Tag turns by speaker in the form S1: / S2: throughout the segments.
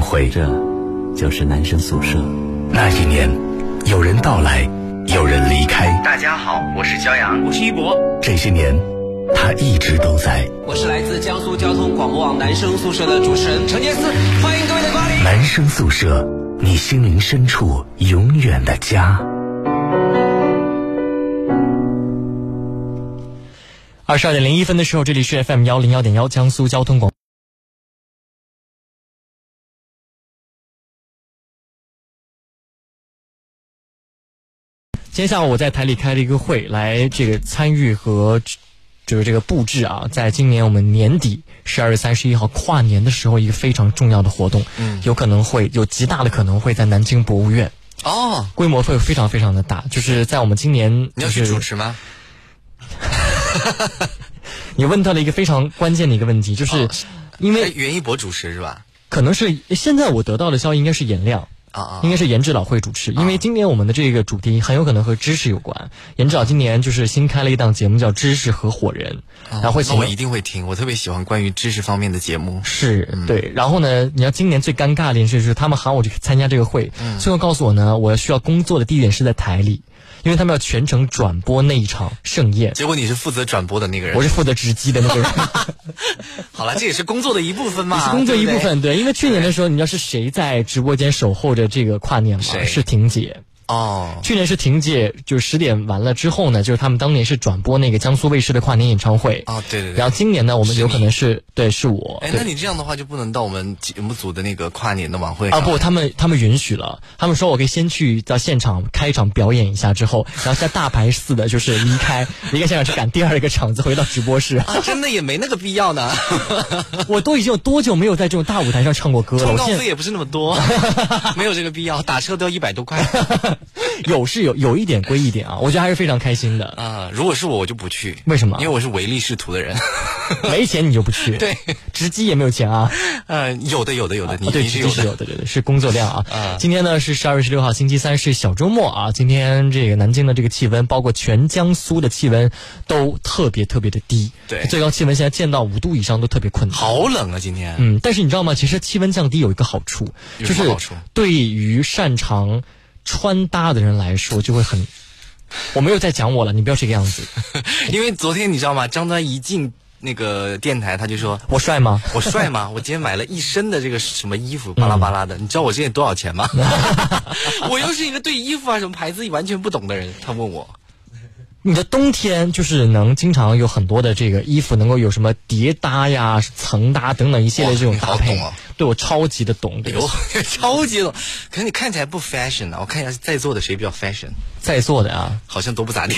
S1: 会，
S2: 这就是男生宿舍。
S1: 那一年，有人到来，有人离开。
S3: 大家好，我是骄阳，
S4: 我是一博。
S1: 这些年，他一直都在。
S4: 我是来自江苏交通广播网男生宿舍的主持人陈杰思，欢迎各位的光临。
S1: 男生宿舍，你心灵深处永远的家。
S5: 二十二点零一分的时候，这里是 FM 幺零幺点幺江苏交通广。今天下午我在台里开了一个会，来这个参与和就是这个布置啊，在今年我们年底十二月三十一号跨年的时候，一个非常重要的活动，嗯，有可能会有极大的可能会在南京博物院
S3: 哦，
S5: 规模会非常非常的大，就是在我们今年
S3: 你要去主持吗？
S5: 你问到了一个非常关键的一个问题，就是因为
S3: 袁一博主持是吧？
S5: 可能是现在我得到的消息应该是颜亮。
S3: 啊啊！
S5: 应该是颜志老会主持，因为今年我们的这个主题很有可能和知识有关。颜志老今年就是新开了一档节目叫《知识合伙人》，然后
S3: 那我一定会听，我特别喜欢关于知识方面的节目。
S5: 是对，然后呢，你要今年最尴尬的一件事就是他们喊我去参加这个会，最后告诉我呢，我需要工作的地点是在台里。因为他们要全程转播那一场盛宴，
S3: 结果你是负责转播的那个人，
S5: 我是负责直击的那个人。
S3: 好了，这也是工作的一部分嘛，
S5: 是工作一部分。对，因为去年的时候，你知道是谁在直播间守候着这个跨年吗？是婷姐。
S3: 哦，
S5: 去年是婷姐，就是十点完了之后呢，就是他们当年是转播那个江苏卫视的跨年演唱会。
S3: 哦，对对对。
S5: 然后今年呢，我们有可能是对，是我。
S3: 哎，那你这样的话就不能到我们节目组的那个跨年的晚会
S5: 啊？不，他们他们允许了，他们说我可以先去到现场开一场表演一下，之后 然后再大牌似的，就是离开离开现场去赶第二个场子，回到直播室。
S3: 啊，真的也没那个必要呢。
S5: 我都已经有多久没有在这种大舞台上唱过歌了？
S3: 广告费也不是那么多，没有这个必要，打车都要一百多块。
S5: 有是有有一点归一点啊，我觉得还是非常开心的
S3: 啊。如果是我，我就不去。
S5: 为什么？
S3: 因为我是唯利是图的人，
S5: 没钱你就不去。
S3: 对，
S5: 直击也没有钱啊。
S3: 呃，有的有的有的，你
S5: 对，
S3: 是有
S5: 的，对对对，是工作量啊。今天呢是十二月十六号，星期三，是小周末啊。今天这个南京的这个气温，包括全江苏的气温都特别特别的低。
S3: 对，
S5: 最高气温现在见到五度以上都特别困难。
S3: 好冷啊，今天。
S5: 嗯，但是你知道吗？其实气温降低有一个好处，就是对于擅长。穿搭的人来说就会很，我没有在讲我了，你不要这个样子。
S3: 因为昨天你知道吗？张端一进那个电台，他就说：“
S5: 我帅吗？
S3: 我帅吗？我今天买了一身的这个什么衣服，巴拉巴拉的。你知道我现在多少钱吗？我又是一个对衣服啊什么牌子完全不懂的人。他问我。”
S5: 你的冬天就是能经常有很多的这个衣服能够有什么叠搭呀、层搭等等一系列这种搭配，对我超级的懂，
S3: 有超级懂。可是你看起来不 fashion 啊！我看一下在座的谁比较 fashion，
S5: 在座的啊，
S3: 好像都不咋地。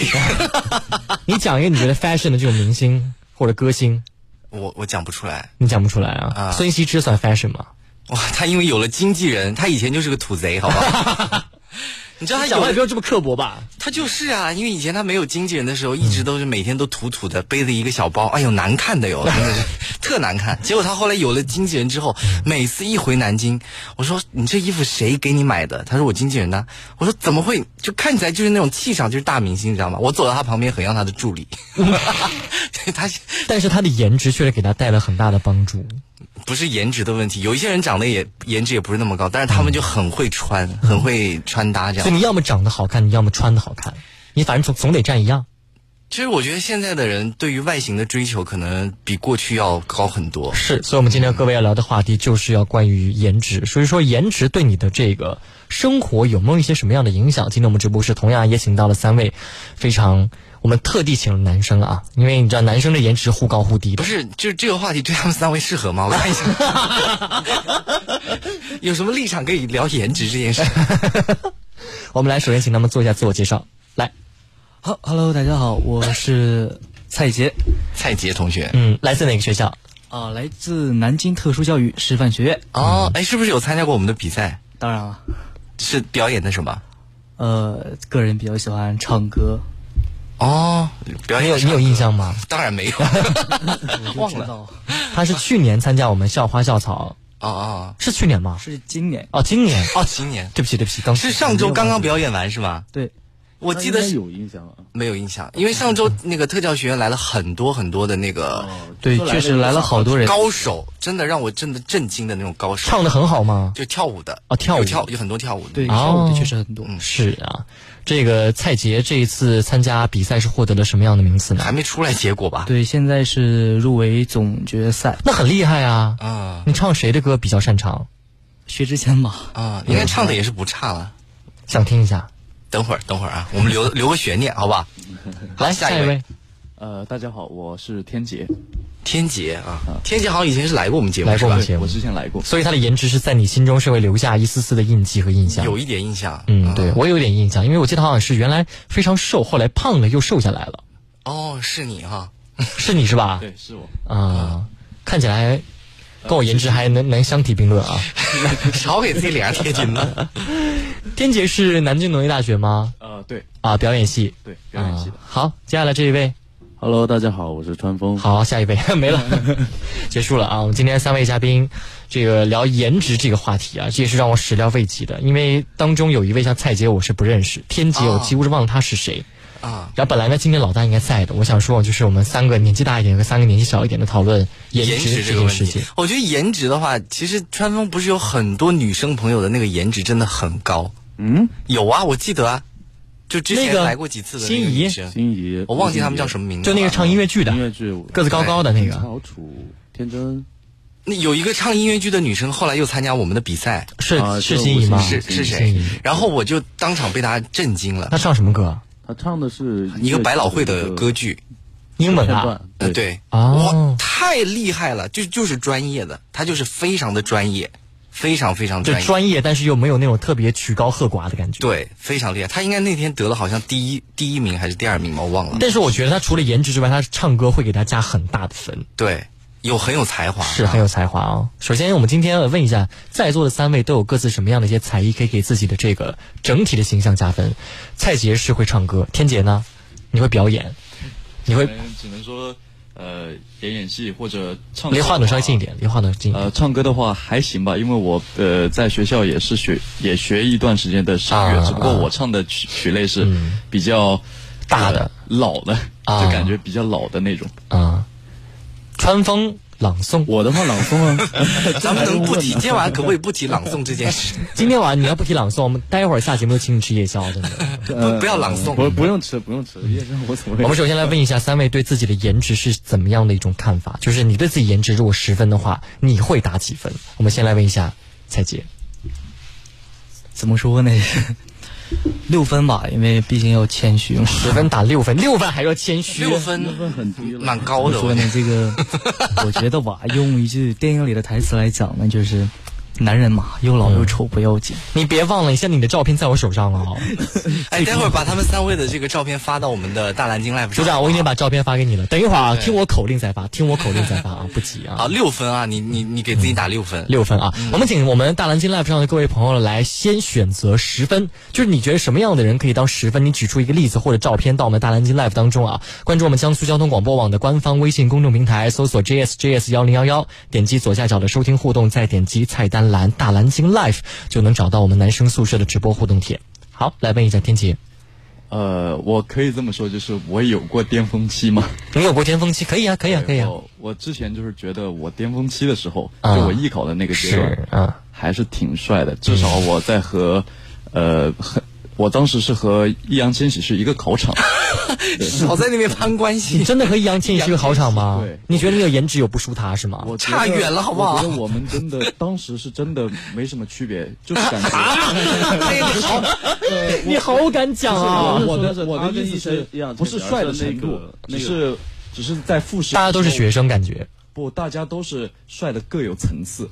S5: 你讲一个你觉得 fashion 的这种明星或者歌星，
S3: 我我讲不出来，
S5: 你讲不出来啊？孙熙之算 fashion 吗？
S3: 哇，他因为有了经纪人，他以前就是个土贼，好吧？你知道他
S5: 讲话也不要这么刻薄吧？
S3: 他就是啊，因为以前他没有经纪人的时候，一直都是每天都土土的，背着一个小包，哎呦难看的哟，真的是特难看。结果他后来有了经纪人之后，每次一回南京，我说你这衣服谁给你买的？他说我经纪人呢。我说怎么会？就看起来就是那种气场，就是大明星，你知道吗？我走到他旁边，很像他的助理。他，
S5: 但是他的颜值确实给他带来很大的帮助。
S3: 不是颜值的问题，有一些人长得也颜值也不是那么高，但是他们就很会穿，很会穿搭这样。
S5: 所以你要么长得好看，你要么穿的好看，你反正总总得占一样。
S3: 其实我觉得现在的人对于外形的追求可能比过去要高很多。
S5: 是，所以我们今天各位要聊的话题就是要关于颜值。所以说，颜值对你的这个生活有没有一些什么样的影响？今天我们直播室同样也请到了三位非常。我们特地请了男生啊，因为你知道男生的颜值忽高忽低。
S3: 不是，就是这个话题对他们三位适合吗？我看一下，有什么立场可以聊颜值这件事？
S5: 我们来，首先请他们做一下自我介绍。来，
S6: 好，Hello，大家好，我是蔡杰，
S3: 蔡杰同学。
S5: 嗯，来自哪个学校？
S6: 啊，来自南京特殊教育师范学院。
S3: 哦，哎，是不是有参加过我们的比赛？
S6: 当然了，
S3: 是表演的什么？
S6: 呃，个人比较喜欢唱歌。
S3: 哦，表演
S5: 有你有印象吗？
S3: 当然没有，
S6: 忘了。
S5: 他是去年参加我们校花校草，
S3: 哦哦，
S5: 是去年吗？
S6: 是今年。
S5: 哦，今年
S3: 哦，今年。
S5: 对不起，对不起，刚
S3: 是上周刚刚表演完是吗？
S6: 对。
S3: 我记得是
S7: 有印象啊。
S3: 没有印象，因为上周那个特教学院来了很多很多的那个
S6: 对，确实来了好多人。
S3: 高手，真的让我真的震惊的那种高手。
S5: 唱的很好吗？
S3: 就跳舞的
S5: 啊，跳舞
S3: 有跳有很多跳舞的，
S6: 对，跳舞的确实很多。
S5: 是啊，这个蔡杰这一次参加比赛是获得了什么样的名次呢？
S3: 还没出来结果吧？
S6: 对，现在是入围总决赛，
S5: 那很厉害啊！
S3: 啊，
S5: 你唱谁的歌比较擅长？
S6: 薛之谦吧？
S3: 啊，应该唱的也是不差了。
S5: 想听一下？
S3: 等会儿，等会儿啊，我们留 留个悬念，好吧？
S5: 来，
S3: 下
S5: 一位。
S7: 呃，大家好，我是天杰。
S3: 天杰啊，天杰好像以前是来过我们节目，
S5: 来过我们节目，
S7: 我之前来过。
S5: 所以他的颜值是在你心中是会留下一丝丝的印记和印象。
S3: 有一点印象。
S5: 嗯，对我有点印象，因为我记得好像是原来非常瘦，后来胖了又瘦下来了。
S3: 哦，是你哈？
S5: 是你是吧？
S7: 对，是我。
S5: 啊，看起来跟我颜值还能能相提并论啊。
S3: 少给自己脸上贴金呢。
S5: 天杰是南京农业大学吗？
S7: 呃，对。
S5: 啊，表演系。
S7: 对，表演系的。
S5: 好，接下来这一位。
S7: Hello，大家好，我是川风。
S5: 好，下一位 没了，结束了啊！我们今天三位嘉宾，这个聊颜值这个话题啊，这也是让我始料未及的。因为当中有一位像蔡杰，我是不认识；天杰，我几乎是忘了他是谁
S3: 啊。
S5: 然后本来呢，今天老大应该在的，我想说，就是我们三个年纪大一点和三个年纪小一点的讨论
S3: 颜
S5: 值
S3: 这个
S5: 事情。
S3: 我觉得颜值的话，其实川风不是有很多女生朋友的那个颜值真的很高。
S7: 嗯，
S3: 有啊，我记得啊。就之前来过几次的
S5: 心仪，
S7: 心仪，
S3: 我忘记他们叫什么名字，
S5: 就那个唱音乐剧的，
S7: 音乐剧
S5: 个子高高的那个，
S7: 好楚天真。
S3: 那有一个唱音乐剧的女生，后来又参加我们的比赛，
S5: 是是心仪吗？
S3: 是是谁？然后我就当场被她震惊了。
S5: 她唱什么歌？
S7: 她唱的是
S3: 一个百老汇的歌剧，
S5: 英文啊？
S3: 呃，对，
S5: 哇，
S3: 太厉害了，就就是专业的，他就是非常的专业。非常非常专业，
S5: 专业，但是又没有那种特别曲高和寡的感觉。
S3: 对，非常厉害。他应该那天得了好像第一第一名还是第二名吧，我忘了。
S5: 但是我觉得他除了颜值之外，他唱歌会给他加很大的分。
S3: 对，有很有才华，
S5: 是很有才华哦。首先，我们今天问一下在座的三位都有各自什么样的一些才艺，可以给自己的这个整体的形象加分？蔡杰是会唱歌，天杰呢？你会表演？你会？
S7: 只能说。呃，演演戏或者唱，
S5: 离话筒稍微近一点，离话筒近。
S7: 呃，唱歌的话还行吧，因为我呃在学校也是学也学一段时间的声乐，只不过我唱的曲曲类是比较
S5: 大的、
S7: 老的，就感觉比较老的那种。
S5: 啊，川风。朗诵，
S7: 我的话朗诵啊，
S3: 咱们能不提？今天晚上可不可以不提朗诵这件事？
S5: 今天晚上你要不提朗诵，我们待会儿下节目就请你吃夜宵，真的。
S3: 不不要朗诵，
S7: 不不用吃，不用吃夜宵无所谓。
S5: 我们首先来问一下三位对自己的颜值是怎么样的一种看法？就是你对自己颜值如果十分的话，你会打几分？我们先来问一下蔡姐，
S6: 怎么说呢？六分吧，因为毕竟要谦虚嘛。
S5: 十分打六分，六分还要谦虚。
S3: 六分，
S7: 六分很低了，
S3: 蛮高的。
S6: 说呢，这个 我觉得吧，用一句电影里的台词来讲呢，就是男人嘛，又老又丑不要紧。
S5: 你别忘了，你现在你的照片在我手上了啊！
S3: 哎，待会儿把他们三位的这个照片发到我们的大蓝鲸 live 上。
S5: 组长，我已经把照片发给你了。等一会儿啊，听我口令再发，听我口令再发啊，不急啊。
S3: 啊，六分啊，你你你给自己打六分，
S5: 六分啊。我们请我们大蓝鲸 live 上的各位朋友来先选择十分，就是你觉得什么样的人可以当十分？你举出一个例子或者照片到我们大蓝鲸 live 当中啊。关注我们江苏交通广播网的官方微信公众平台，搜索 JSJS 幺零幺幺，点击左下角的收听互动，再点击菜单栏大蓝鲸。Life 就能找到我们男生宿舍的直播互动帖。好，来问一下天琪。
S7: 呃，我可以这么说，就是我有过巅峰期吗？
S5: 你有过巅峰期？可以啊，可以啊，可以啊。
S7: 我之前就是觉得我巅峰期的时候，就我艺考的那个阶段，
S5: 啊，
S7: 还是挺帅的。至少我在和呃很。我当时是和易烊千玺是一个考场，
S3: 少在那边攀关系。
S5: 你真的和易烊千玺是一个考场吗？
S7: 对，
S5: 你觉得你的颜值有不输他是吗？
S7: 我
S3: 差远了，好不好？
S7: 我觉得我们真的当时是真的没什么区别，就是感觉。
S5: 好，你好敢讲啊！
S7: 我的我的意思是，不是帅的程度，只是只是在复试。
S5: 大家都是学生，感觉。
S7: 不，大家都是帅的各有层次，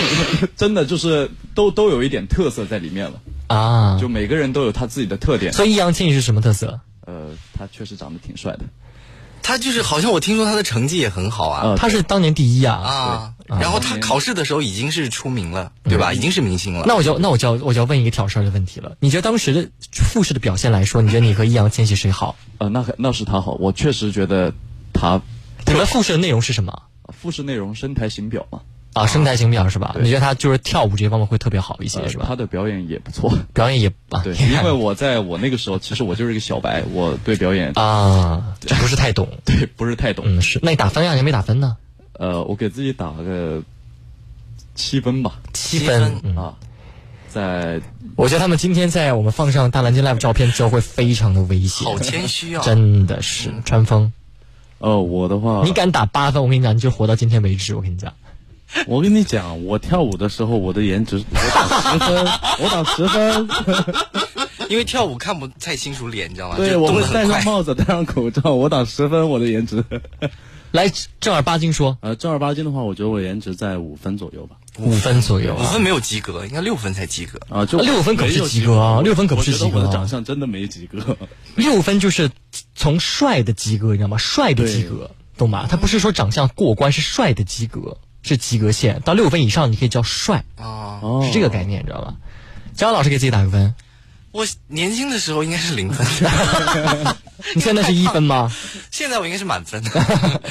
S7: 真的就是都都有一点特色在里面了
S5: 啊！
S7: 就每个人都有他自己的特点。
S5: 所以易烊千玺是什么特色？
S7: 呃，他确实长得挺帅的。
S3: 他就是好像我听说他的成绩也很好啊，
S5: 他是当年第一啊
S3: 啊！然后他考试的时候已经是出名了，对吧？已经是明星了。
S5: 那我就那我就要我就要问一个挑事儿的问题了。你觉得当时的复试的表现来说，你觉得你和易烊千玺谁好？
S7: 呃，那那是他好，我确实觉得他。
S5: 你们复试的内容是什么？
S7: 复试内容声台形表嘛。
S5: 啊，声台形表是吧？你觉得他就是跳舞这方面会特别好一些
S7: 呃
S5: 是吧？
S7: 他的表演也不错。
S5: 表演也啊，
S7: 对，因为我在我那个时候，其实我就是一个小白，我对表演
S5: 啊，不是太懂。
S7: 对不是太懂。
S5: 嗯，是。那你打分呀？你没打分呢？
S7: 呃，我给自己打个七分吧。
S5: 七分
S7: 啊，在
S5: 我觉得他们今天在我们放上大蓝鲸 live 照片之后会非常的危险。
S3: 好谦虚啊！
S5: 真的是川风，
S7: 呃我的话，
S5: 你敢打八分，我跟你讲，你就活到今天为止。我跟你讲，
S8: 我跟你讲，我跳舞的时候，我的颜值我打十分，我打十分。
S3: 因为跳舞看不太清楚脸，你知道吗？
S8: 对，我会。戴上帽子，戴上口罩，我打十分，我的颜值。
S5: 来正儿八经说，
S8: 呃，正儿八经的话，我觉得我颜值在五分左右吧。
S5: 五分左右啊。
S3: 五分没有及格，应该六分才及格。
S8: 啊，就
S5: 啊六分可不是及格啊六分可不是
S8: 我觉得
S5: 及格啊
S8: 我的长相真的没及格。
S5: 六分就是从帅的及格，你知道吗？帅的及格，懂吗？他不是说长相过关，是帅的及格，是及格线。到六分以上，你可以叫帅，
S3: 啊，
S8: 哦
S5: 是这个概念，你知道吧？张老师给自己打个分，
S3: 我年轻的时候应该是零分，
S5: 你现在是一分吗？
S3: 现在我应该是满分。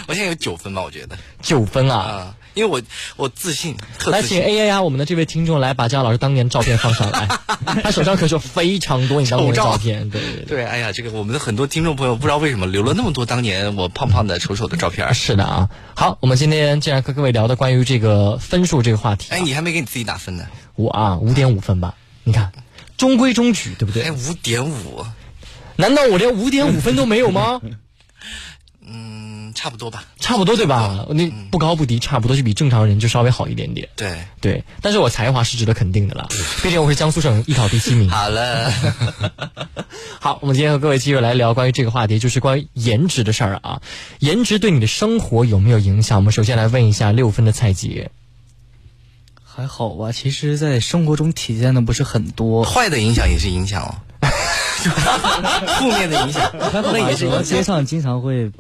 S3: 我现在有九分吧，我觉得
S5: 九分啊！
S3: 啊，因为我我自信，特
S5: 来，请
S3: 信。
S5: A A 啊，我们的这位听众来把姜老师当年照片放上来，他手上可是有非常多你当年的
S3: 丑照
S5: 照片，对对对。
S3: 对，哎呀，这个我们的很多听众朋友不知道为什么留了那么多当年我胖胖的、丑丑的照片儿。
S5: 是的啊，好，我们今天既然和各位聊的关于这个分数这个话题、啊，
S3: 哎，你还没给你自己打分呢？
S5: 我啊五点五分吧，你看中规中矩，对不对？
S3: 哎，五点五，
S5: 难道我连五点五分都没有吗？
S3: 嗯，差不多吧。
S5: 差不多对吧？那不高不低，差不多就比正常人就稍微好一点点。
S3: 对，
S5: 对，但是我才华是值得肯定的了，毕竟我是江苏省艺考第七名。
S3: 好了，
S5: 好，我们今天和各位继续来聊关于这个话题，就是关于颜值的事儿啊。颜值对你的生活有没有影响？我们首先来问一下六分的蔡杰。
S6: 还好吧，其实，在生活中体现的不是很多。
S3: 坏的影响也是影响哦，负面的影响那也是影响。
S6: 街上经常会，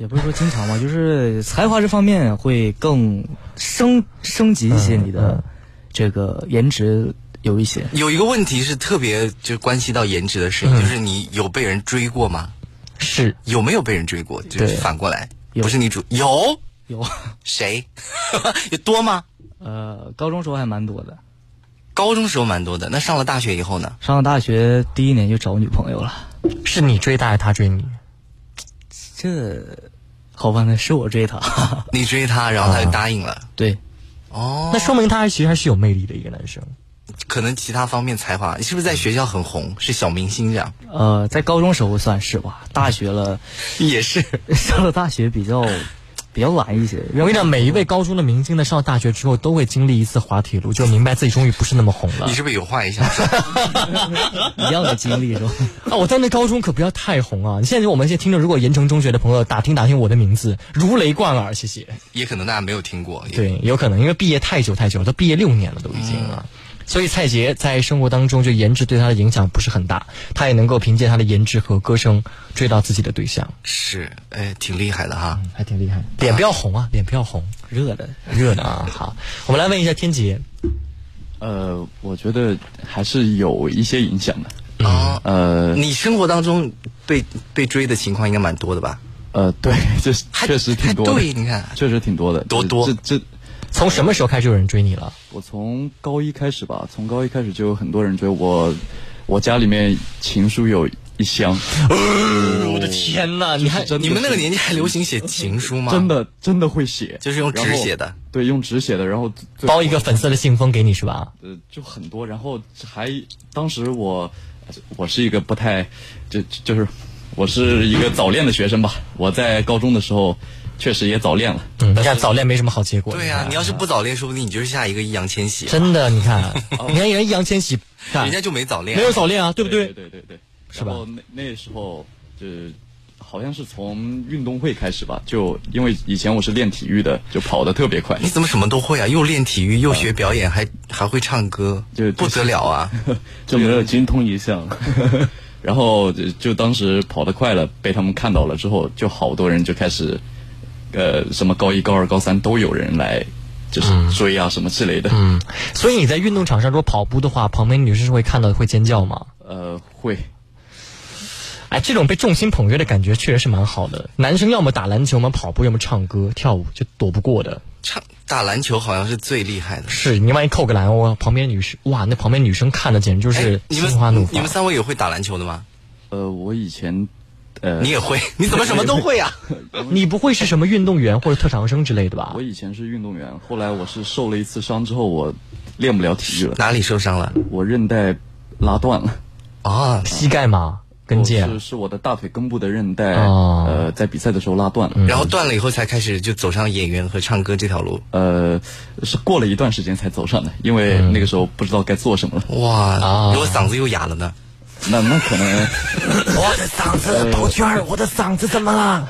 S6: 也不是说经常吧，就是才华这方面会更升升级一些你的这个颜值有一些。
S3: 有一个问题是特别就关系到颜值的事情，就是你有被人追过吗？
S5: 是
S3: 有没有被人追过？就是
S5: 对
S3: 反过来，不是你主有
S6: 有，
S3: 谁？有多吗？
S6: 呃，高中时候还蛮多的，
S3: 高中时候蛮多的，那上了大学以后呢？
S6: 上了大学第一年就找女朋友了。
S5: 是你追他还是他追你？
S6: 这好吧，那是我追她。
S3: 你追他，然后他就答应了。
S6: 对，
S3: 哦，
S5: 那说明他其实还是有魅力的一个男生。
S3: 可能其他方面才华，你是不是在学校很红，是小明星这样？
S6: 呃，在高中时候算是吧，大学了，
S3: 也是。
S6: 上了大学比较比较晚一些。
S5: 我跟你讲，每一位高中的明星呢上大学之后，都会经历一次滑铁卢，就明白自己终于不是那么红了
S3: 你。是不是有话也想说？
S6: 一样的经历是吧？
S5: 啊，我在那高中可不要太红啊！现在我们这些听着，如果盐城中学的朋友打听打听我的名字，如雷贯耳，谢谢。
S3: 也可能大家没有听过。
S5: 对，有可能因为毕业太久太久了，都毕业六年了，都已经啊。所以蔡杰在生活当中，就颜值对他的影响不是很大，他也能够凭借他的颜值和歌声追到自己的对象，
S3: 是，哎，挺厉害的哈。
S5: 还挺厉害。脸不要红啊，脸不要红，
S6: 热的，
S5: 热的啊。好，我们来问一下天杰，
S7: 呃，我觉得还是有一些影响的。
S3: 啊，
S7: 呃
S3: 你生活当中被被追的情况应该蛮多的吧？
S7: 呃，对，这
S3: 还
S7: 确实挺多的。
S3: 对你看
S7: 确实挺多的。
S3: 多多
S7: 这这，
S5: 从什么时候开始有人追你了？
S7: 我从高一开始吧，从高一开始就有很多人追我。我家里面情书有一箱，
S5: 我的天哪！你还
S7: 真
S3: 你们那个年纪还流行写情书吗？
S7: 真，的真的会写，
S3: 就是用纸写的。
S7: 对，用纸写的，然后
S5: 包一个粉色的信封给你是吧？
S7: 呃，就很多，然后还当时我我是一个不太就就是我是一个早恋的学生吧，我在高中的时候确实也早恋了，
S5: 嗯，你看早恋没什么好结果。
S3: 对呀、
S5: 看
S3: 你要是不早恋，说不定你就是下一个易烊千玺，
S5: 真的，你看，你看人易烊千玺，
S3: 人家就没早恋，
S5: 没有早恋啊，对不
S7: 对？
S5: 对？
S7: 对对对，
S5: 是吧？
S7: 然后那那时候就好像是从运动会开始吧，就因为以前我是练体育的，就跑得特别快，
S3: 你怎么什么都会啊？又练体育，又学表演，还还会唱歌，
S7: 就
S3: 不得了啊！
S8: 就没有精通一项。
S7: 然后就就当时跑得快了，被他们看到了之后，就好多人就开始，呃，什么高一、高二、高三都有人来，就是追啊什么之类的。
S5: 嗯，所以你在运动场上如果跑步的话，旁边女生是会看到会尖叫吗？
S7: 呃，会，
S5: 哎，这种被众星捧月的感觉确实是蛮好的。男生要么打篮球，要么跑步，要么唱歌、跳舞，就躲不过的。
S3: 唱打篮球好像是最厉害的。
S5: 是你万一扣个篮，哇，旁边女生哇，那旁边女生看的简直就是心花怒放
S3: 们你们。三位有会打篮球的吗？
S7: 呃，我以前，呃，
S3: 你也会？你怎么什么都会啊？
S5: 你不会是什么运动员或者特长生之类的吧
S7: 我？以前是运动员，后来我是受了一次伤之后，我练不了体育了，
S3: 哪里受伤了？
S7: 我韧带拉断了，
S3: 啊，
S5: 膝盖吗？跟腱
S7: 是是我的大腿根部的韧带，
S5: 哦
S7: 呃，在比赛的时候拉断了。
S3: 然后断了以后才开始就走上演员和唱歌这条路。
S7: 呃，是过了一段时间才走上的，因为那个时候不知道该做什么了。
S3: 哇，
S5: 啊
S3: 如果嗓子又哑了呢？
S7: 那那可能
S5: 我的嗓子，宝娟儿，我的嗓子怎么了？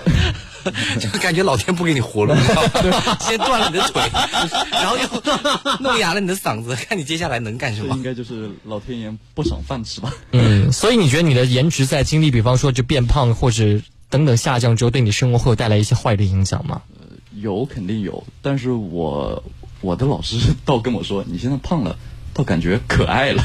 S3: 就感觉老天不给你活路？先断了你的腿，然后又弄哑了你的嗓子，看你接下来能干什么
S7: 应。该就是老天爷不赏饭吃吧？
S5: 嗯，所以你觉得你的颜值在经历，比方说就变胖或者等等下降之后，对你生活会有带来一些坏的影响吗？
S7: 有肯定有，但是我我的老师倒跟我说，你现在胖了，倒感觉可爱了。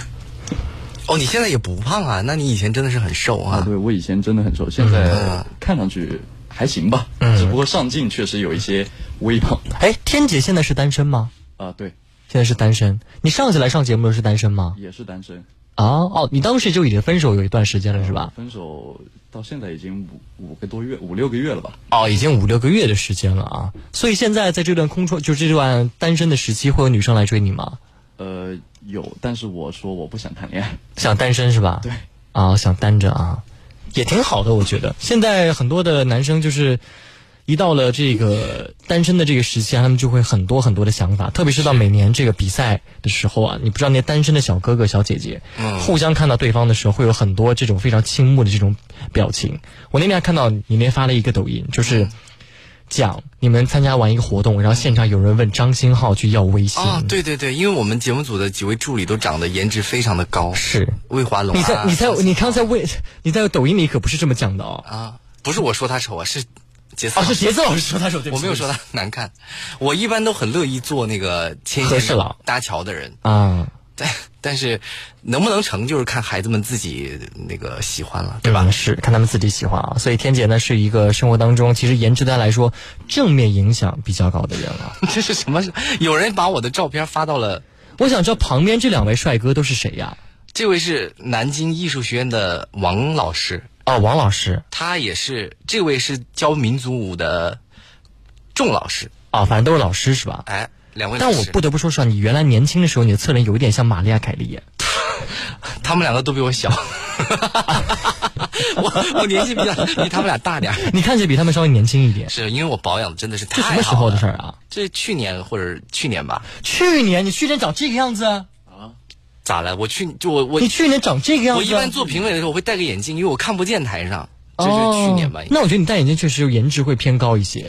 S3: 哦，你现在也不胖啊？那你以前真的是很瘦
S7: 啊，
S3: 啊。
S7: 对我以前真的很瘦，现在看上去还行吧，只不过上镜确实有一些微胖。
S5: 哎，天姐现在是单身吗？
S7: 啊，对，
S5: 现在是单身。你上次来上节目的时候是单身吗？
S7: 也是单身，
S5: 啊，哦，你当时就已经分手有一段时间了是吧？
S7: 分手到现在已经五五个多月，五六个月了吧？
S5: 哦，已经五六个月的时间了啊。所以现在在这段空窗，就这段单身的时期，会有女生来追你吗？
S7: 呃，有，但是我说我不想谈恋爱。
S5: 想单身是吧？
S7: 对。
S5: 啊，想单着啊，也挺好的，我觉得。现在很多的男生就是。一到了这个单身的这个时期啊，他们就会很多很多的想法，特别是到每年这个比赛的时候啊，你不知道那些单身的小哥哥小姐姐，
S3: 嗯
S5: 互相看到对方的时候，会有很多这种非常倾慕的这种表情。我那天还看到你那天发了一个抖音，就是讲你们参加完一个活动，然后现场有人问张新浩去要微信，
S3: 啊，对对对，因为我们节目组的几位助理都长得颜值非常的高，
S5: 是。
S3: 魏华龙、啊。
S5: 你在你在你刚才魏你在抖音里可不是这么讲的哦。
S3: 啊，不是我说他丑啊，是杰斯
S5: 哦，是杰子老师说他丑，对
S3: 我没有说他难看，我一般都很乐意做那个牵线搭桥的人，
S5: 啊，
S3: 但但是能不能成就是看孩子们自己那个喜欢了，对吧？
S5: 嗯是看他们自己喜欢啊。所以天姐呢是一个生活当中其实颜值单来说正面影响比较高的人啊。
S3: 这是什么？有人把我的照片发到了，
S5: 我想知道旁边这两位帅哥都是谁呀？
S3: 这位是南京艺术学院的王老师，
S5: 哦，王老师
S3: 他也是，这位是教民族舞的仲老师，
S5: 哦，反正都是老师是吧？
S3: 哎，两位。
S5: 但我不得不说实话，你原来年轻的时候，你的侧脸有一点像玛利亚凯莉耶。
S3: 他们两个都比我小，我我年纪比较比他们俩大点儿
S5: 你看起来比他们稍微年轻一点。
S3: 是因为我保养的真的是太好了。
S5: 什么时候的事儿啊？
S3: 这去年或者去年吧？
S5: 去年你去年长这个样子啊，
S3: 咋了？我去就我我
S5: 你去年长这个样子。
S3: 我一般做评委的时候我会戴个眼镜，因为我看不见台上。这是去年吧？
S5: 哦那我觉得你戴眼镜确实颜值会偏高一些。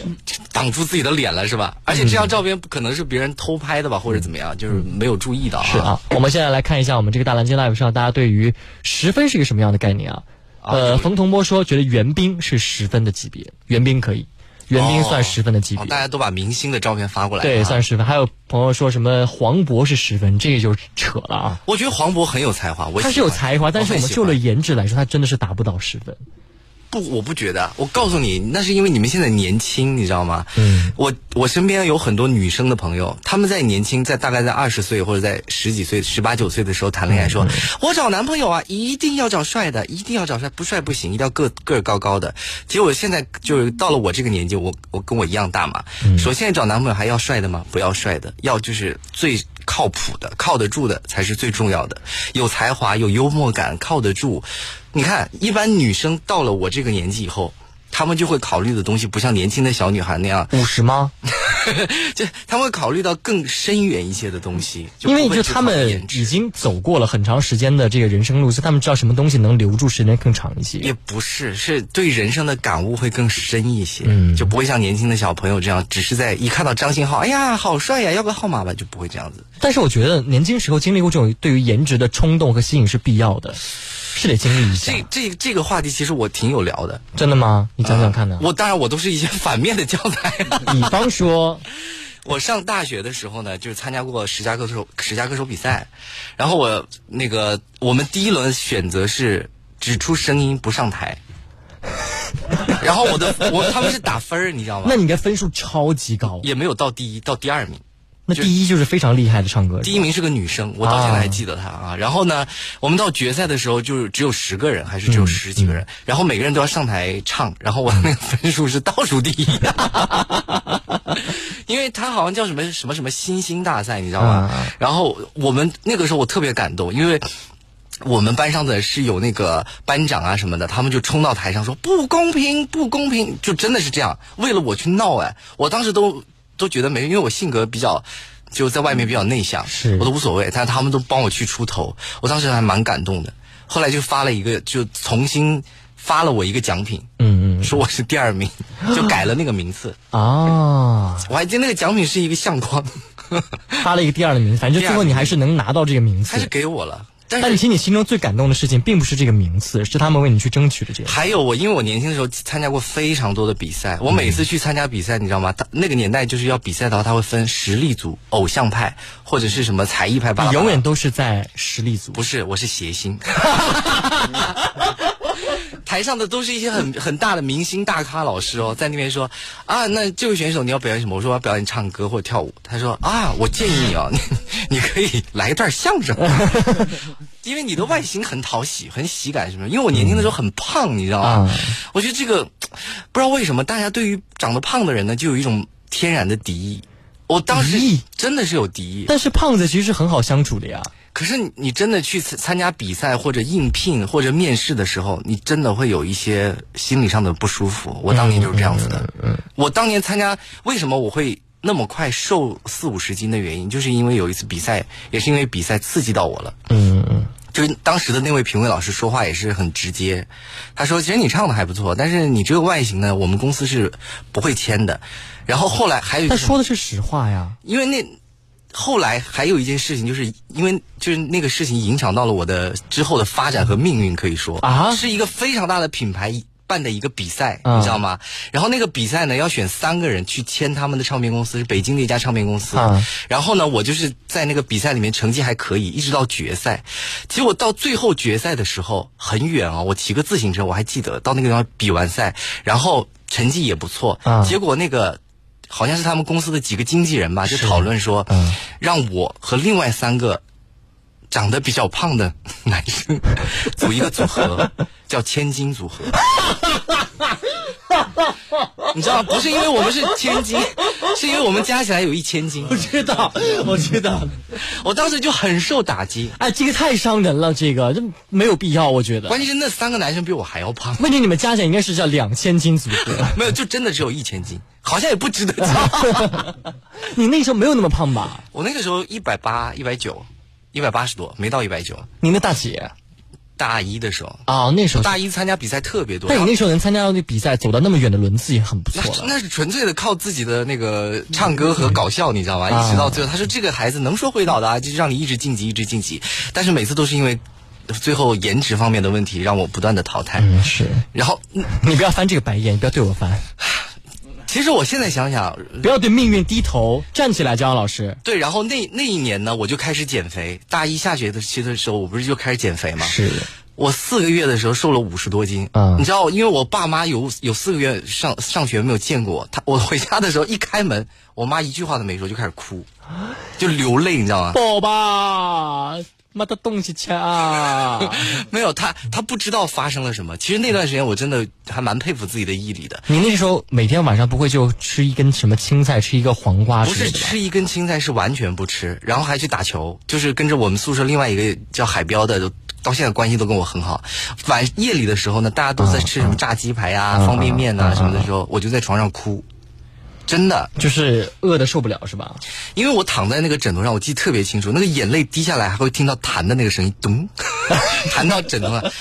S3: 挡住自己的脸了是吧？而且这张照片不可能是别人偷拍的吧，或者怎么样，就是没有注意到。
S5: 是啊，我们现在来看一下我们这个大蓝鲸 live 上大家对于十分是一个什么样的概念啊？呃，冯同波说觉得袁冰是十分的级别，袁冰可以，袁冰算十分的级别。
S3: 哦，大家都把明星的照片发过来。
S5: 对，
S3: 啊
S5: 算十分。还有朋友说什么黄渤是十分，这个就扯了啊。
S3: 我觉得黄渤很有才华，我
S5: 他是有才华，但是我们就了颜值来说，他真的是达不到十分。
S3: 不，我不觉得。我告诉你，那是因为你们现在年轻，你知道吗？
S5: 嗯，
S3: 我我身边有很多女生的朋友，她们在年轻，在大概在二十岁或者在十几岁、十八九岁的时候谈恋爱，
S5: 嗯
S3: 说，我找男朋友啊，一定要找帅的，一定要找帅，不帅不行，一定要个个儿高高的。结果现在就是到了我这个年纪，我我跟我一样大嘛，
S5: 嗯
S3: 说现在找男朋友还要帅的吗？不要帅的，要就是最靠谱的、靠得住的才是最重要的，有才华、有幽默感、靠得住。你看，一般女生到了我这个年纪以后，她们就会考虑的东西不像年轻的小女孩那样，
S5: 五十吗？
S3: 就他们会考虑到更深远一些的东西。
S5: 因为就他们已经走过了很长时间的这个人生路，所以他们知道什么东西能留住时间更长一些。
S3: 也不是，是对人生的感悟会更深一些，
S5: 嗯
S3: 就不会像年轻的小朋友这样，只是在一看到张信浩，哎呀，好帅呀，要个号码吧，就不会这样子。
S5: 但是我觉得年轻时候经历过这种对于颜值的冲动和吸引是必要的，是得经历一下。
S3: 这这这个话题其实我挺有聊的，
S5: 真的吗？你讲讲看呢？
S3: 我当然我都是一些反面的教材。
S5: 比方说，
S3: 我上大学的时候呢，就是参加过十佳歌手十佳歌手比赛，然后我那个我们第一轮选择是只出声音不上台，然后我的我他们是打分儿，你知道吗？
S5: 那你应该分数超级高。
S3: 也没有到第一，到第二名。
S5: 那第一就是非常厉害的唱歌，
S3: 第一名是个女生，我到现在还记得她啊。然后呢，我们到决赛的时候就只有十个人，还是只有十几个人，然后每个人都要上台唱，然后我那个分数是倒数第一，因为他好像叫什么什么什么新星大赛，你知道吗？然后我们那个时候我特别感动，因为。我们班上的是有那个班长啊什么的，他们就冲到台上说不公平，不公平，就真的是这样，为了我去闹哎，我当时都都觉得没，因为我性格比较就在外面比较内向，
S5: 是
S3: 我都无所谓，但他们都帮我去出头，我当时还蛮感动的。后来就发了一个，就重新发了我一个奖品，
S5: 嗯嗯，
S3: 说我是第二名，就改了那个名次
S5: 啊。
S3: 我还记得那个奖品是一个相框，
S5: 发了一个第二的名，反正最后你还是能拿到这个名次，
S3: 还是给我了。
S5: 但是，其实你心中最感动的事情，并不是这个名次，是他们为你去争取的这个。
S3: 还有我，因为我年轻的时候参加过非常多的比赛，我每次去参加比赛，你知道吗？他那个年代就是要比赛的话，他会分实力组、偶像派或者是什么才艺派吧。
S5: 你永远都是在实力组。
S3: 不是，我是谐星。台上的都是一些很很大的明星大咖老师哦，在那边说啊，那这位选手你要表演什么？我说我要表演唱歌或者跳舞。他说啊，我建议你啊，你你可以来一段相声，因为你的外形很讨喜，很喜感什么。因为我年轻的时候很胖，你知道吗？我觉得这个不知道为什么大家对于长得胖的人呢，就有一种天然的敌意。我当时真的是有敌意，
S5: 但是胖子其实是很好相处的呀。
S3: 可是你真的去参加比赛或者应聘或者面试的时候，你真的会有一些心理上的不舒服。我当年就是这样子的。我当年参加，为什么我会那么快瘦四五十斤的原因，就是因为有一次比赛，也是因为比赛刺激到我了。
S5: 嗯嗯。
S3: 就是当时的那位评委老师说话也是很直接，他说：“其实你唱的还不错，但是你这个外形呢，我们公司是不会签的。”然后后来还有，
S5: 他说的是实话呀，
S3: 因为那。后来还有一件事情，就是因为就是那个事情影响到了我的之后的发展和命运，可以说
S5: 啊，
S3: 是一个非常大的品牌办的一个比赛，你知道吗？然后那个比赛呢，要选三个人去签他们的唱片公司，是北京的一家唱片公司。然后呢，我就是在那个比赛里面成绩还可以，一直到决赛。结果到最后决赛的时候很远啊，我骑个自行车，我还记得到那个地方比完赛，然后成绩也不错。结果那个。好像是他们公司的几个经纪人吧，就讨论说，让我和另外三个长得比较胖的 男生组一个组合，叫千金组合。你知道不是因为我们是千金，是因为我们加起来有一千斤。
S5: 我知道，我知道，
S3: 我当时就很受打击。
S5: 哎，这个太伤人了，这个这没有必要，我觉得。
S3: 关键是那三个男生比我还要胖。
S5: 问题你们加起来应该是叫两千斤组合。
S3: 没有，就真的只有一千斤，好像也不值得加。
S5: 你那时候没有那么胖吧？
S3: 我那个时候一百八、一百九、一百八十多，没到一百九。
S5: 你那大姐。
S3: 大一的时候
S5: 啊，那时候
S3: 大一参加比赛特别多。
S5: 但你那时候能参加到那比赛，走到那么远的轮次也很不错了。
S3: 那是纯粹的靠自己的那个唱歌和搞笑，你知道吗？一直到最后，他说这个孩子能说会道的啊，就是让你一直晋级，一直晋级。但是每次都是因为最后颜值方面的问题，让我不断的淘汰。
S5: 嗯，是。
S3: 然后
S5: 你不要翻这个白眼，你不要对我翻。
S3: 其实我现在想想，
S5: 不要对命运低头，站起来，姜老师。
S3: 对，然后那那一年呢，我就开始减肥。大一下学期的时候，我不是就开始减肥吗？
S5: 是。
S3: 我四个月的时候瘦了五十多斤，
S5: 嗯，
S3: 你知道，因为我爸妈有有四个月上上学没有见过我他，我回家的时候一开门，我妈一句话都没说就开始哭，就流泪，你知道吗？
S5: 宝宝，妈的东西吃啊，
S3: 没有他，他不知道发生了什么。其实那段时间我真的还蛮佩服自己的毅力的。
S5: 你那时候每天晚上不会就吃一根什么青菜，吃一个黄瓜？
S3: 不是吃一根青菜，是完全不吃，然后还去打球，就是跟着我们宿舍另外一个叫海彪的。到现在关系都跟我很好。晚夜里的时候呢，大家都在吃什么炸鸡排啊、方便面呐什么的时候，我就在床上哭，真的
S5: 就是饿的受不了是吧？
S3: 因为我躺在那个枕头上，我记得特别清楚，那个眼泪滴下来还会听到弹的那个声音，咚，弹到枕头上。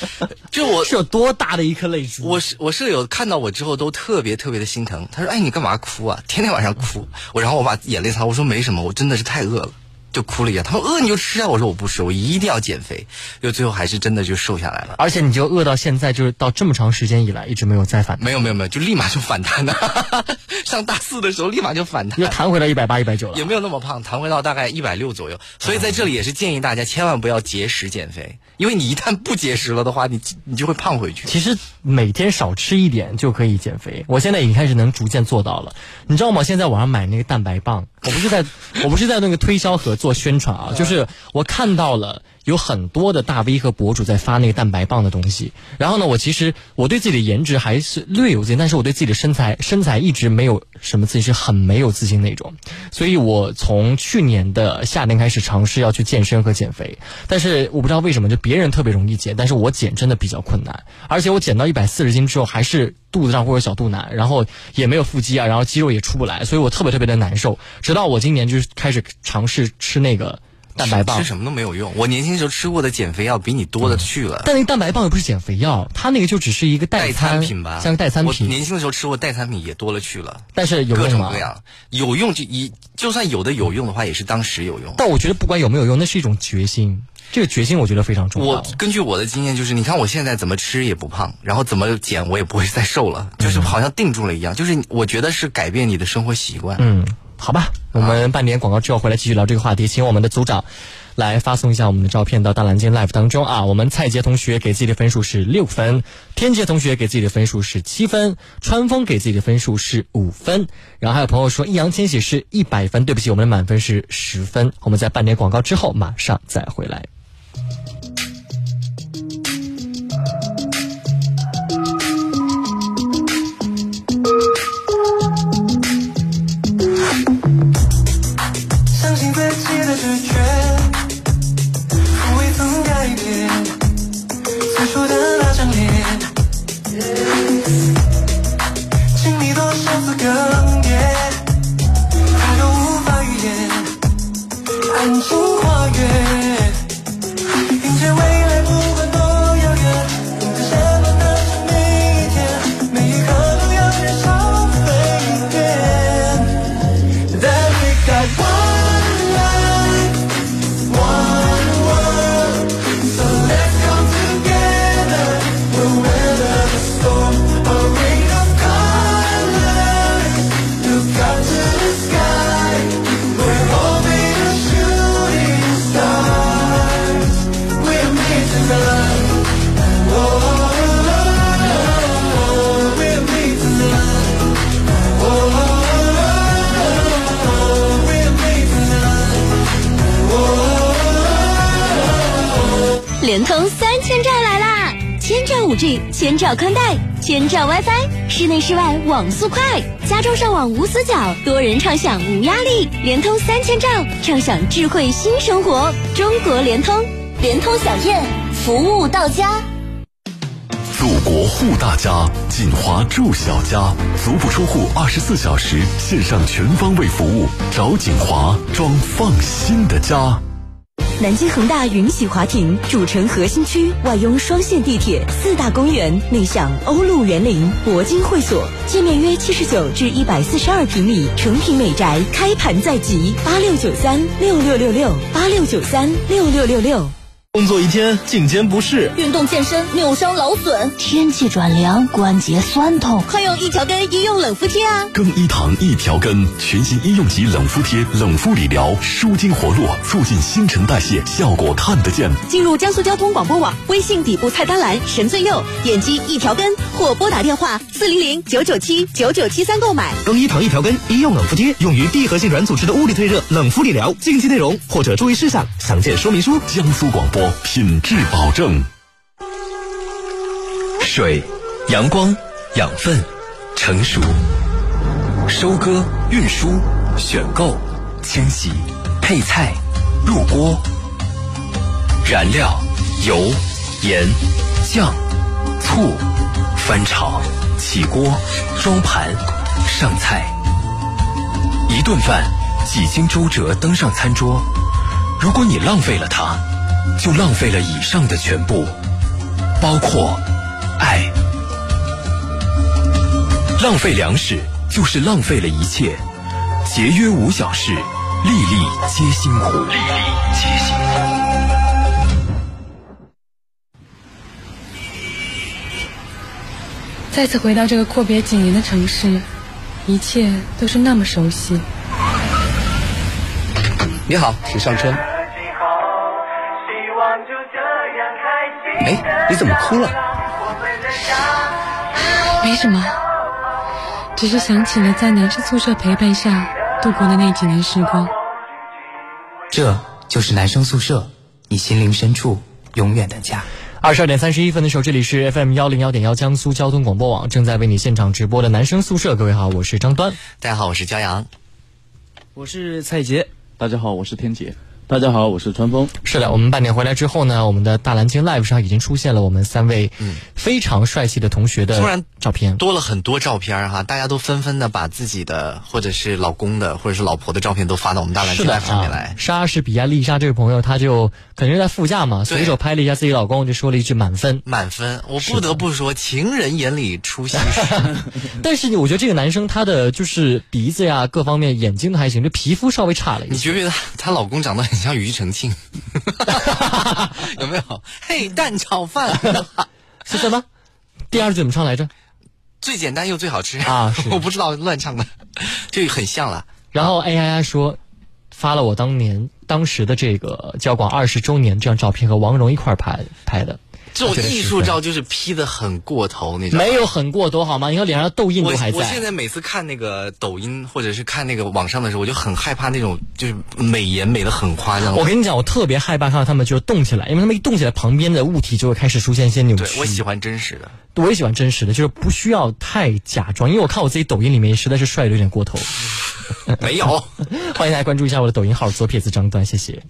S3: 就我
S5: 是有多大的一颗泪珠？
S3: 我我舍友看到我之后都特别特别的心疼，他说：“哎，你干嘛哭啊？天天晚上哭。”我然后我把眼泪擦，我说没什么，我真的是太饿了。就哭了一样，他说饿你就吃啊，我说我不吃，我一定要减肥，就最后还是真的就瘦下来了。
S5: 而且你就饿到现在，就是到这么长时间以来一直没有再反弹，
S3: 没有没有没有，就立马就反弹了。上大四的时候立马就反弹，
S5: 又弹回到一百八一百九了，
S3: 也没有那么胖，弹回到大概一百六左右。所以在这里也是建议大家千万不要节食减肥，因为你一旦不节食了的话，你你就会胖回去。
S5: 其实每天少吃一点就可以减肥，我现在已经开始能逐渐做到了。你知道吗？现在网上买那个蛋白棒。我不是在，我不是在那个推销和做宣传啊，就是我看到了有很多的大 V 和博主在发那个蛋白棒的东西。然后呢，我其实我对自己的颜值还是略有自信，但是我对自己的身材身材一直没有什么自信，是很没有自信那种。所以我从去年的夏天开始尝试要去健身和减肥，但是我不知道为什么，就别人特别容易减，但是我减真的比较困难。而且我减到一百四十斤之后，还是肚子上会有小肚腩，然后也没有腹肌啊，然后肌肉也出不来，所以我特别特别的难受。直到我今年就是开始尝试吃那个蛋白棒
S3: 吃，什么都没有用。我年轻时候吃过的减肥药比你多的去了。
S5: 但那个蛋白棒又不是减肥药，它那个就只是一个
S3: 代
S5: 餐
S3: 餐品吧，
S5: 像个代餐
S3: 我
S5: 品。
S3: 年轻的时候吃过代餐品也多了去了，
S5: 但是有
S3: 各种各样，有用就一就算有的有用的话，也是当时有用。
S5: 但我觉得不管有没有用，那是一种决心。这个决心我觉得非常重要。
S3: 我根据我的经验，就是你看我现在怎么吃也不胖，然后怎么减我也不会再瘦了，就是好像定住了一样。就是我觉得是改变你的生活习惯。
S5: 嗯，好吧，我们半点广告之后回来继续聊这个话题，请我们的组长来发送一下我们的照片到大蓝鲸 Live 当中啊。我们蔡杰同学给自己的分数是六分，天杰同学给自己的分数是七分，川风给自己的分数是五分，然后还有朋友说易烊千玺是一百分，对不起，我们的满分是十分。我们在半点广告之后马上再回
S9: 来。千兆 5G，千兆宽带，千兆 WiFi，室内室外网速快，家中上网无死角，多人畅享无压力。联通三千兆，畅享智慧新生活。中国联通，联通小燕，服务到家。
S1: 祖国护大家，锦华住小家，足不出户，二十四小时线上全方位服务，找锦华装放心的家。
S9: 南京恒大云禧华庭，主城核心区，外拥双线地铁，四大公园，内享欧陆园林、铂金会所，建面约七十九至一百四十二平米，成品美宅，开盘在即，八六九三六六六六，八六九三六六六六。
S10: 工作一天，颈肩不适，
S9: 运动健身扭伤劳损，天气转凉关节酸痛，快用一条根医用冷敷贴啊！
S1: 更衣堂一条根，全新医用级冷敷贴，冷敷理疗，舒筋活络，促进新陈代谢，效果看得见。
S9: 进入江苏交通广播网微信底部菜单栏“神最右”，点击一条根或拨打电话四零零九九七九九七三购买。
S10: 更衣堂一条根医用冷敷贴，用于闭合性软组织的物理退热、冷敷理疗。禁忌内容或者注意事项详见说明书。
S1: 江苏广播品质保证。
S11: 水、阳光、养分、成熟、收割、运输、选购、清洗、配菜、入锅、燃料、油、盐、酱、醋、翻炒、起锅、装盘、上菜。一顿饭几经周折登上餐桌，如果你浪费了它，就浪费了以上的全部，包括爱。浪费粮食就是浪费了一切，节约无小事，粒粒皆辛苦。粒粒皆辛苦。
S12: 再次回到这个阔别几年的城市，一切都是那么熟悉。
S3: 你好，请上车。哎，你怎么哭了？
S12: 没什么，只是想起了在男生宿舍陪伴下度过的那几年时光。
S13: 这就是男生宿舍，你心灵深处永远的家。
S5: 二十二点三十一分的时候，这里是 FM 幺零幺点幺江苏交通广播网正在为你现场直播的男生宿舍。各位好，我是张端。
S3: 大家好，我是骄阳。
S6: 我是蔡杰。
S7: 大家好，我是天杰。
S8: 大家好，我是川峰。
S5: 是的，我们半点回来之后呢，我们的大蓝鲸 Live 上已经出现了我们三位非常帅气的同学的
S3: 突然
S5: 照片，
S3: 多了很多照片哈，大家都纷纷的把自己的或者是老公的或者是老婆的照片都发到我们大蓝鲸 Live 上面来
S5: 啊。。莎士比亚丽莎这位朋友，他就肯定是在副驾嘛，随手拍了一下自己老公，就说了一句满分。
S3: 满分，我不得不说，情人眼里出西施。
S5: 但是我觉得这个男生他的就是鼻子呀各方面，眼睛都还行，就皮肤稍微差了一些。
S3: 你觉不觉得她老公长得很像庾澄庆？有没有？嘿，蛋炒饭
S5: 是什么？第二句怎么唱来着？
S3: 最简单又最好吃
S5: 啊
S3: 我不知道乱唱的，就很像了。
S5: 然后 A I I 说发了我当年当时的这个交广二十周年这张照片和王蓉一块儿拍拍的。
S3: 这种艺术照就是 P 的很过头，你知道吗？
S5: 没有很过头好吗？你看脸上痘印都还
S3: 我我现
S5: 在。
S3: 每次看那个抖音或者是看那个网上的时候，我就很害怕那种就是美颜美的很夸张。
S5: 我跟你讲，我特别害怕看到他们就是动起来，因为他们一动起来，旁边的物体就会开始出现一些扭曲。
S3: 对我喜欢真实的。
S5: 我也喜欢真实的，就是不需要太假装，因为我看我自己抖音里面实在是帅的有点过头。
S3: 没有，
S5: 欢迎大家关注一下我的抖音号“左撇子张端”，谢谢。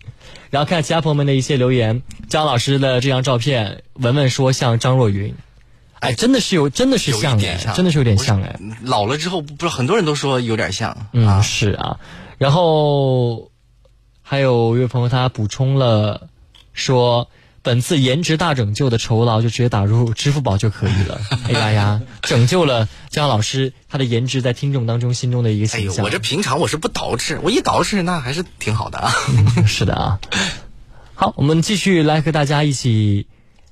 S5: 然后看其他朋友们的一些留言，张老师的这张照片，文文说像张若昀，哎，真的是有，真的是
S3: 有
S5: 像哎，
S3: 一点像，
S5: 真的是有点像哎。
S3: 老了之后，不是很多人都说有点像。
S5: 嗯，是啊。然后还有一位朋友他补充了说，本次颜值大拯救的酬劳就直接打入支付宝就可以了。哎呀呀，拯救了姜老师他的颜值在听众当中心中的一个
S3: 哎呦，
S5: 形象。
S3: 我这平常我是不捯饬，我一捯饬那还是挺好的啊。
S5: 是的啊。好，我们继续来和大家一起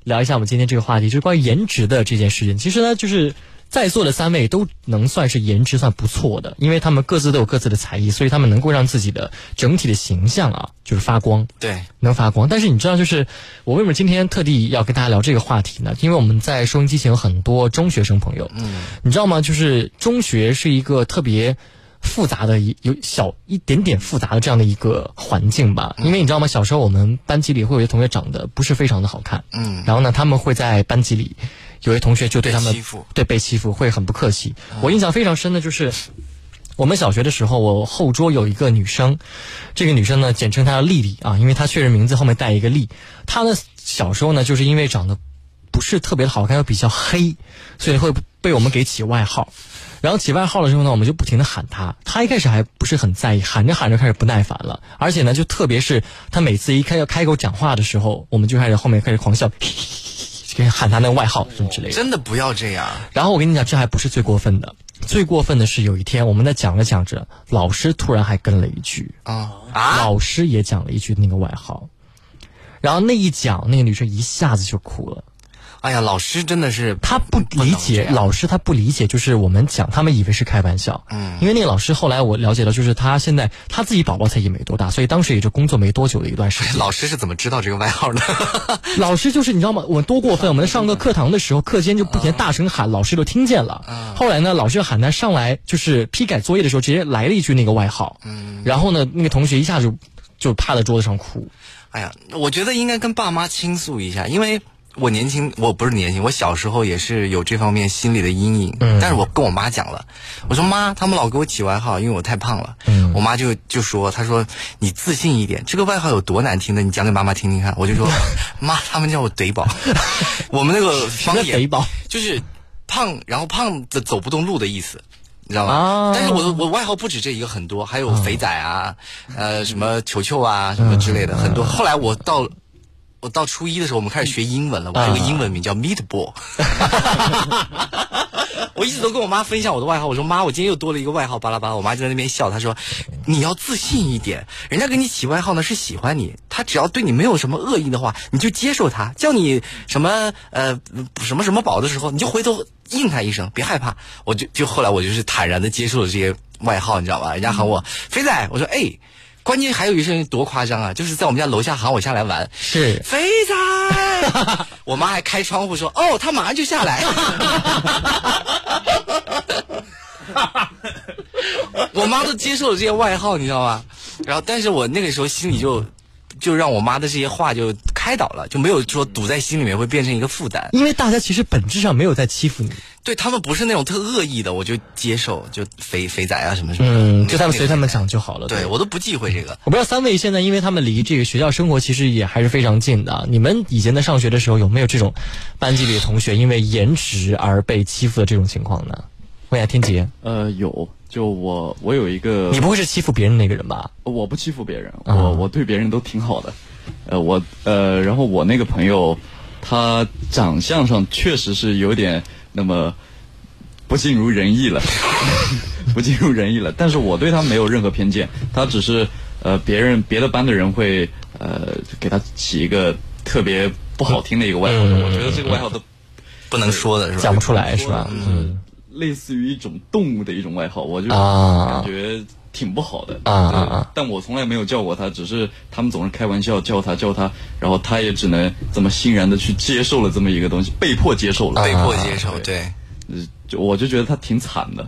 S5: 聊一下我们今天这个话题，就是关于颜值的这件事情。其实呢，就是在座的三位都能算是颜值算不错的，因为他们各自都有各自的才艺，所以他们能够让自己的整体的形象啊，就是发光。
S3: 对，
S5: 能发光。但是你知道，就是我为什么今天特地要跟大家聊这个话题呢？因为我们在收音机前有很多中学生朋友，
S3: 嗯，
S5: 你知道吗？就是中学是一个特别复杂的一有小一点点复杂的这样的一个环境吧。因为你知道吗？小时候我们班级里会有些同学长得不是非常的好看，
S3: 嗯
S5: 然后呢，他们会在班级里有些同学就对他们对被欺负会很不客气。我印象非常深的就是。我们小学的时候，我后桌有一个女生，这个女生呢，简称她叫丽丽啊，因为她确实名字后面带一个丽。她呢，小时候呢，就是因为长得不是特别的好看，又比较黑，所以会被我们给起外号。然后起外号了之后呢，我们就不停的喊她。她一开始还不是很在意，喊着喊着开始不耐烦了，而且呢，就特别是她每次一开要开口讲话的时候，我们就开始后面开始狂笑，喊他那个外号什么之类的。
S3: 真的不要这样。
S5: 然后我跟你讲，这还不是最过分的，最过分的是有一天我们在讲着讲着，老师突然还跟了一句
S3: 啊啊！
S5: 老师也讲了一句那个外号，然后那一讲，那个女生一下子就哭了。
S3: 哎呀，老师真的是
S5: 他不理解，老师他不理解，就是我们讲，他们以为是开玩笑。
S3: 嗯，
S5: 因为那个老师后来我了解到，就是他现在他自己宝宝才也没多大，所以当时也就工作没多久的一段时间。
S3: 老师是怎么知道这个外号的？
S5: 老师就是你知道吗？我们多过分！我们在上个课堂的时候，课间就不停大声喊，老师都听见了。后来呢，老师喊他上来，就是批改作业的时候，直接来了一句那个外号。
S3: 嗯，
S5: 然后呢，那个同学一下就就趴在桌子上哭。
S3: 哎呀，我觉得应该跟爸妈倾诉一下，因为我年轻，我不是年轻，我小时候也是有这方面心理的阴影。
S5: 嗯
S3: 但是我跟我妈讲了，我说妈，他们老给我起外号，因为我太胖了。
S5: 嗯
S3: 我妈就就说，她说你自信一点，这个外号有多难听的，你讲给妈妈听听看。我就说，妈，他们叫我怼宝，我们那个方言就是胖，然后胖子走不动路的意思。你知道吗？
S5: 啊
S3: 但是我的我外号不止这一个，很多，还有肥仔啊，呃，什么球球啊，什么之类的，很多。后来我到我到初一的时候，我们开始学英文了，我还有个英文名叫 Meatball。我一直都跟我妈分享我的外号，我说妈，我今天又多了一个外号，巴拉巴拉。我妈就在那边笑，她说你要自信一点，人家给你起外号呢是喜欢你，他只要对你没有什么恶意的话，你就接受他。叫你什么呃什么什么宝的时候，你就回头应他一声，别害怕。我就就后来我就是坦然的接受了这些外号，你知道吧？人家喊我肥仔，我说哎。关键还有一声多夸张啊！就是在我们家楼下喊我下来玩，
S5: 是
S3: 肥仔，我妈还开窗户说：“哦，他马上就下来。”我妈都接受了这些外号，你知道吗？然后，但是我那个时候心里就就让我妈的这些话就开导了，就没有说堵在心里面会变成一个负担。
S5: 因为大家其实本质上没有在欺负你，
S3: 对他们不是那种特恶意的，我就接受，就肥肥仔啊什么什么。
S5: 嗯，就他们随他们讲就好了。
S3: 对我都不忌讳这个。
S5: 我不知道三位现在，因为他们离这个学校生活其实也还是非常近的。你们以前在上学的时候，有没有这种班级里的同学因为颜值而被欺负的这种情况呢？问一下天杰，
S7: 呃，有，就我我有一个，
S5: 你不会是欺负别人那个人吧？
S7: 我不欺负别人，
S5: 啊
S7: 我我对别人都挺好的。呃，我呃，然后我那个朋友，他长相上确实是有点那么不尽如人意了，不尽如人意了。但是我对他没有任何偏见，他只是呃，别人别的班的人会呃给他起一个特别不好听的一个外号，
S5: 嗯
S7: 我觉得这个外号都
S3: 不能说的是吧？
S5: 讲不出来是吧？
S7: 嗯，类似于一种动物的一种外号，我就
S5: 啊
S7: 感觉挺不好的
S5: 啊啊啊
S7: 但我从来没有叫过他，只是他们总是开玩笑叫他叫他，然后他也只能这么欣然的去接受了这么一个东西，被迫接受了，
S3: 被迫接受，对。
S7: 呃就我就觉得他挺惨的。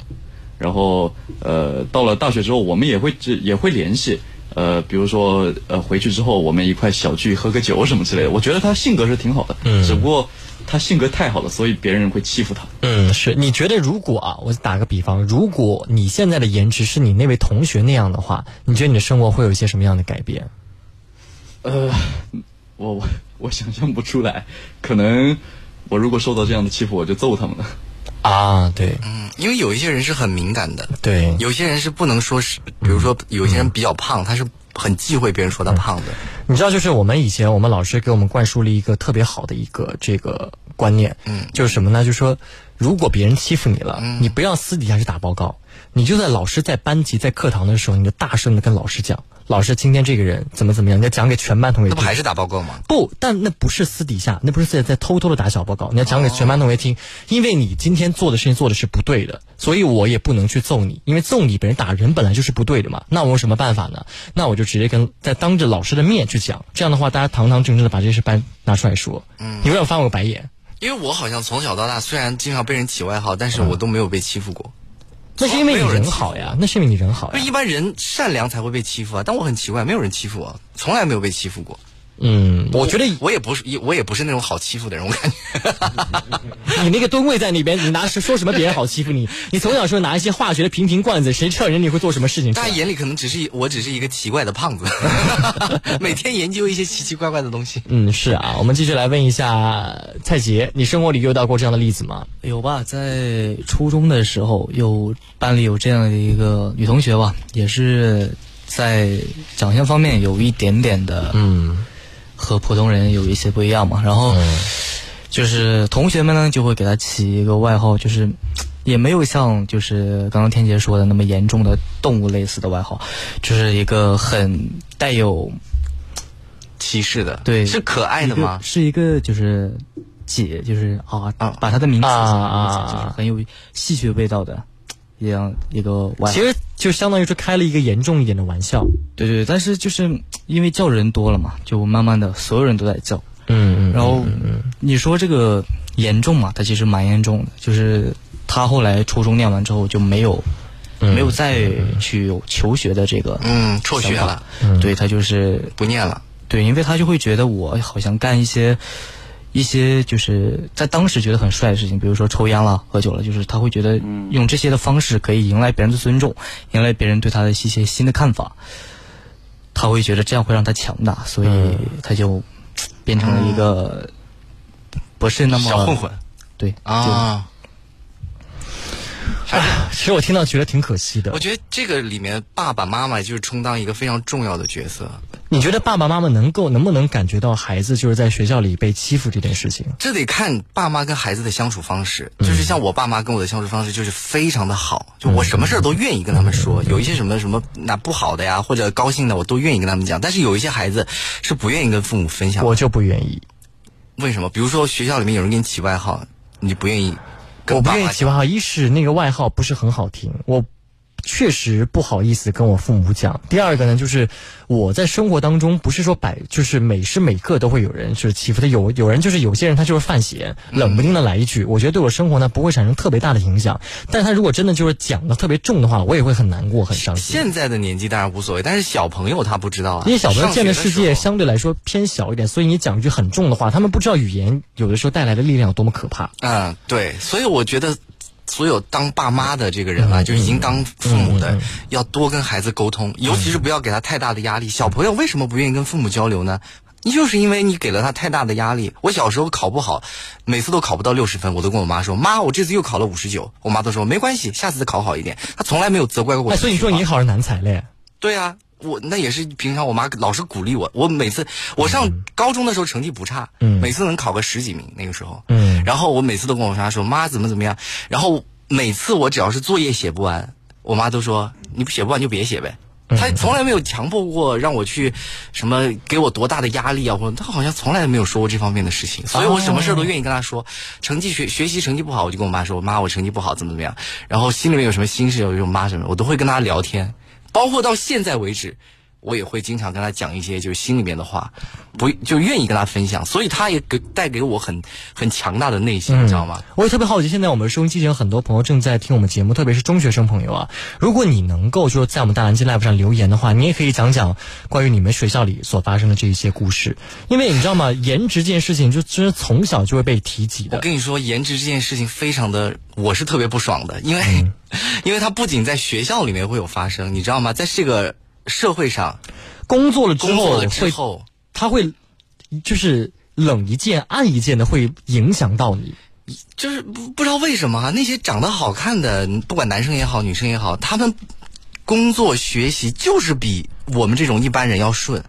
S7: 然后呃，到了大学之后，我们也会也会联系。呃，比如说呃，回去之后我们一块小聚喝个酒什么之类的。我觉得他性格是挺好的，
S5: 嗯
S7: 只不过他性格太好了，所以别人会欺负他。
S5: 嗯，是你觉得如果啊，我打个比方，如果你现在的颜值是你那位同学那样的话，你觉得你的生活会有一些什么样的改变？
S7: 呃，我我我想象不出来，可能我如果受到这样的欺负，我就揍他们了。
S5: 啊，对，
S3: 嗯，因为有一些人是很敏感的，
S5: 对，
S3: 有些人是不能说是，比如说有些人比较胖，他是很忌讳别人说他胖子。
S5: 你知道，就是我们以前我们老师给我们灌输了一个特别好的一个这个观念，
S3: 嗯，
S5: 就是什么呢？就是说，如果别人欺负你了，你不要私底下去打报告，你就在老师在班级在课堂的时候，你就大声的跟老师讲，老师今天这个人怎么怎么样，你要讲给全班同学听。
S3: 那不还是打报告吗？
S5: 不，但那不是私底下，那不是在在偷偷的打小报告，你要讲给全班同学听，因为你今天做的事情做的是不对的，所以我也不能去揍你，因为揍你别人打人本来就是不对的嘛。那我有什么办法呢？那我就直接跟在当着老师的面去讲，这样的话大家堂堂正正的把这事搬拿出来说。
S3: 嗯
S5: 你为什么翻我个白眼？
S3: 因为我好像从小到大，虽然经常被人起外号，但是我都没有被欺负过。
S5: 那是因为你人好呀，那是因为你人好呀。
S3: 一般人善良才会被欺负啊，但我很奇怪，没有人欺负我，从来没有被欺负过。
S5: 嗯，我觉得
S3: 我也不是，我也不是那种好欺负的人，我感觉。
S5: 你那个吨位在那边，你拿说什么别人好欺负你？你从小说拿一些化学的瓶瓶罐子，谁知道人你会做什么事情？
S3: 大家眼里可能只是一我只是一个奇怪的胖子，每天研究一些奇奇怪怪的东西。
S5: 嗯，是啊，我们继续来问一下蔡杰，你生活里遇到过这样的例子吗？
S6: 有吧，在初中的时候，有班里有这样的一个女同学吧，也是在长相方面有一点点的，
S5: 嗯，
S6: 和普通人有一些不一样嘛。然后，就是同学们呢就会给他起一个外号，就是也没有像就是刚刚天杰说的那么严重的动物类似的外号，就是一个很带有
S3: 歧视的，
S6: 对，
S3: 是可爱的吗？
S6: 是一个就是姐，就是啊，把她的名字
S5: 啊啊。
S6: 就是很有戏谑味道的一样一个外号。
S5: 其实就相当于是开了一个严重一点的玩笑。
S6: 对对，但是就是因为叫人多了嘛，就慢慢的所有人都在叫。
S5: 嗯嗯。
S6: 然后你说这个严重嘛？它其实蛮严重的，就是他后来初中念完之后就没有。没有再去有求学的这个
S3: 嗯辍学了
S6: 对他就是
S3: 不念了，
S6: 对，因为他就会觉得我好像干一些一些就是在当时觉得很帅的事情，比如说抽烟了、喝酒了，就是他会觉得用这些的方式可以迎来别人的尊重，迎来别人对他的一些新的看法，他会觉得这样会让他强大，所以他就变成了一个不是那么
S3: 小混混，
S6: 对
S3: 啊。
S5: 其实我听到觉得挺可惜的。
S3: 我觉得这个里面爸爸妈妈就是充当一个非常重要的角色。
S5: 你觉得爸爸妈妈能够能不能感觉到孩子就是在学校里被欺负这件事情？
S3: 这得看爸妈跟孩子的相处方式，就是像我爸妈跟我的相处方式就是非常的好，就我什么事儿都愿意跟他们说，有一些什么什么那不好的呀，或者高兴的我都愿意跟他们讲，但是有一些孩子是不愿意跟父母分享。
S5: 我就不愿意。
S3: 为什么？比如说学校里面有人给你起外号，你不愿意跟
S5: 我不愿意起外号，一是那个外号不是很好听，我确实不好意思跟我父母讲。第二个呢，就是我在生活当中不是说百就是每时每刻都会有人就是欺负他，有有人就是有些人他就是犯闲，冷不丁的来一句，我觉得对我生活呢不会产生特别大的影响。但是他如果真的就是讲的特别重的话，我也会很难过很伤心。
S3: 现在的年纪当然无所谓，但是小朋友他不知道啊，
S5: 因为小朋友见的世界相对来说偏小一点，所以你讲一句很重的话，他们不知道语言有的时候带来的力量有多么可怕。
S3: 嗯，对，所以我觉得。所有当爸妈的这个人啊，
S5: 嗯
S3: 就已经当父母的，要多跟孩子沟通，尤其是不要给他太大的压力。小朋友为什么不愿意跟父母交流呢？你就是因为你给了他太大的压力。我小时候考不好，每次都考不到六十分，我都跟我妈说：“妈，我这次又考了五十九。”我妈都说：“没关系，下次再考好一点。”她从来没有责怪过我。
S5: 哎，所以你说你好人难才嘞？
S3: 对啊，我那也是平常我妈老是鼓励我。我每次我上高中的时候成绩不差，
S5: 嗯
S3: 每次能考个十几名那个时候。
S5: 嗯
S3: 然后我每次都跟我妈说：“妈怎么怎么样。”然后每次我只要是作业写不完，我妈都说：“你不写不完就别写呗。”她从来没有强迫过让我去什么给我多大的压力啊，或者她好像从来没有说过这方面的事情，所以我什么事儿都愿意跟她说。成绩学学习成绩不好，我就跟我妈说：“妈，我成绩不好，怎么怎么样。”然后心里面有什么心事，我就跟我妈什么，我都会跟她聊天。包括到现在为止，我也会经常跟他讲一些就是心里面的话，不就愿意跟他分享，所以他也给带给我很很强大的内心，你知道吗？
S5: 我也特别好奇，现在我们收音机前有很多朋友正在听我们节目，特别是中学生朋友啊。如果你能够就是在我们大蓝鲸 Live 上留言的话，你也可以讲讲关于你们学校里所发生的这一些故事，因为你知道吗？颜值这件事情就真是从小就会被提及的。
S3: 我跟你说，颜值这件事情非常的，我是特别不爽的，因为、因为它不仅在学校里面会有发生，你知道吗？在这个社会上，
S5: 工作了之后他会就是冷一件暗一件的会影响到你。
S3: 就是不不知道为什么啊，那些长得好看的，不管男生也好，女生也好，他们工作学习就是比我们这种一般人要顺。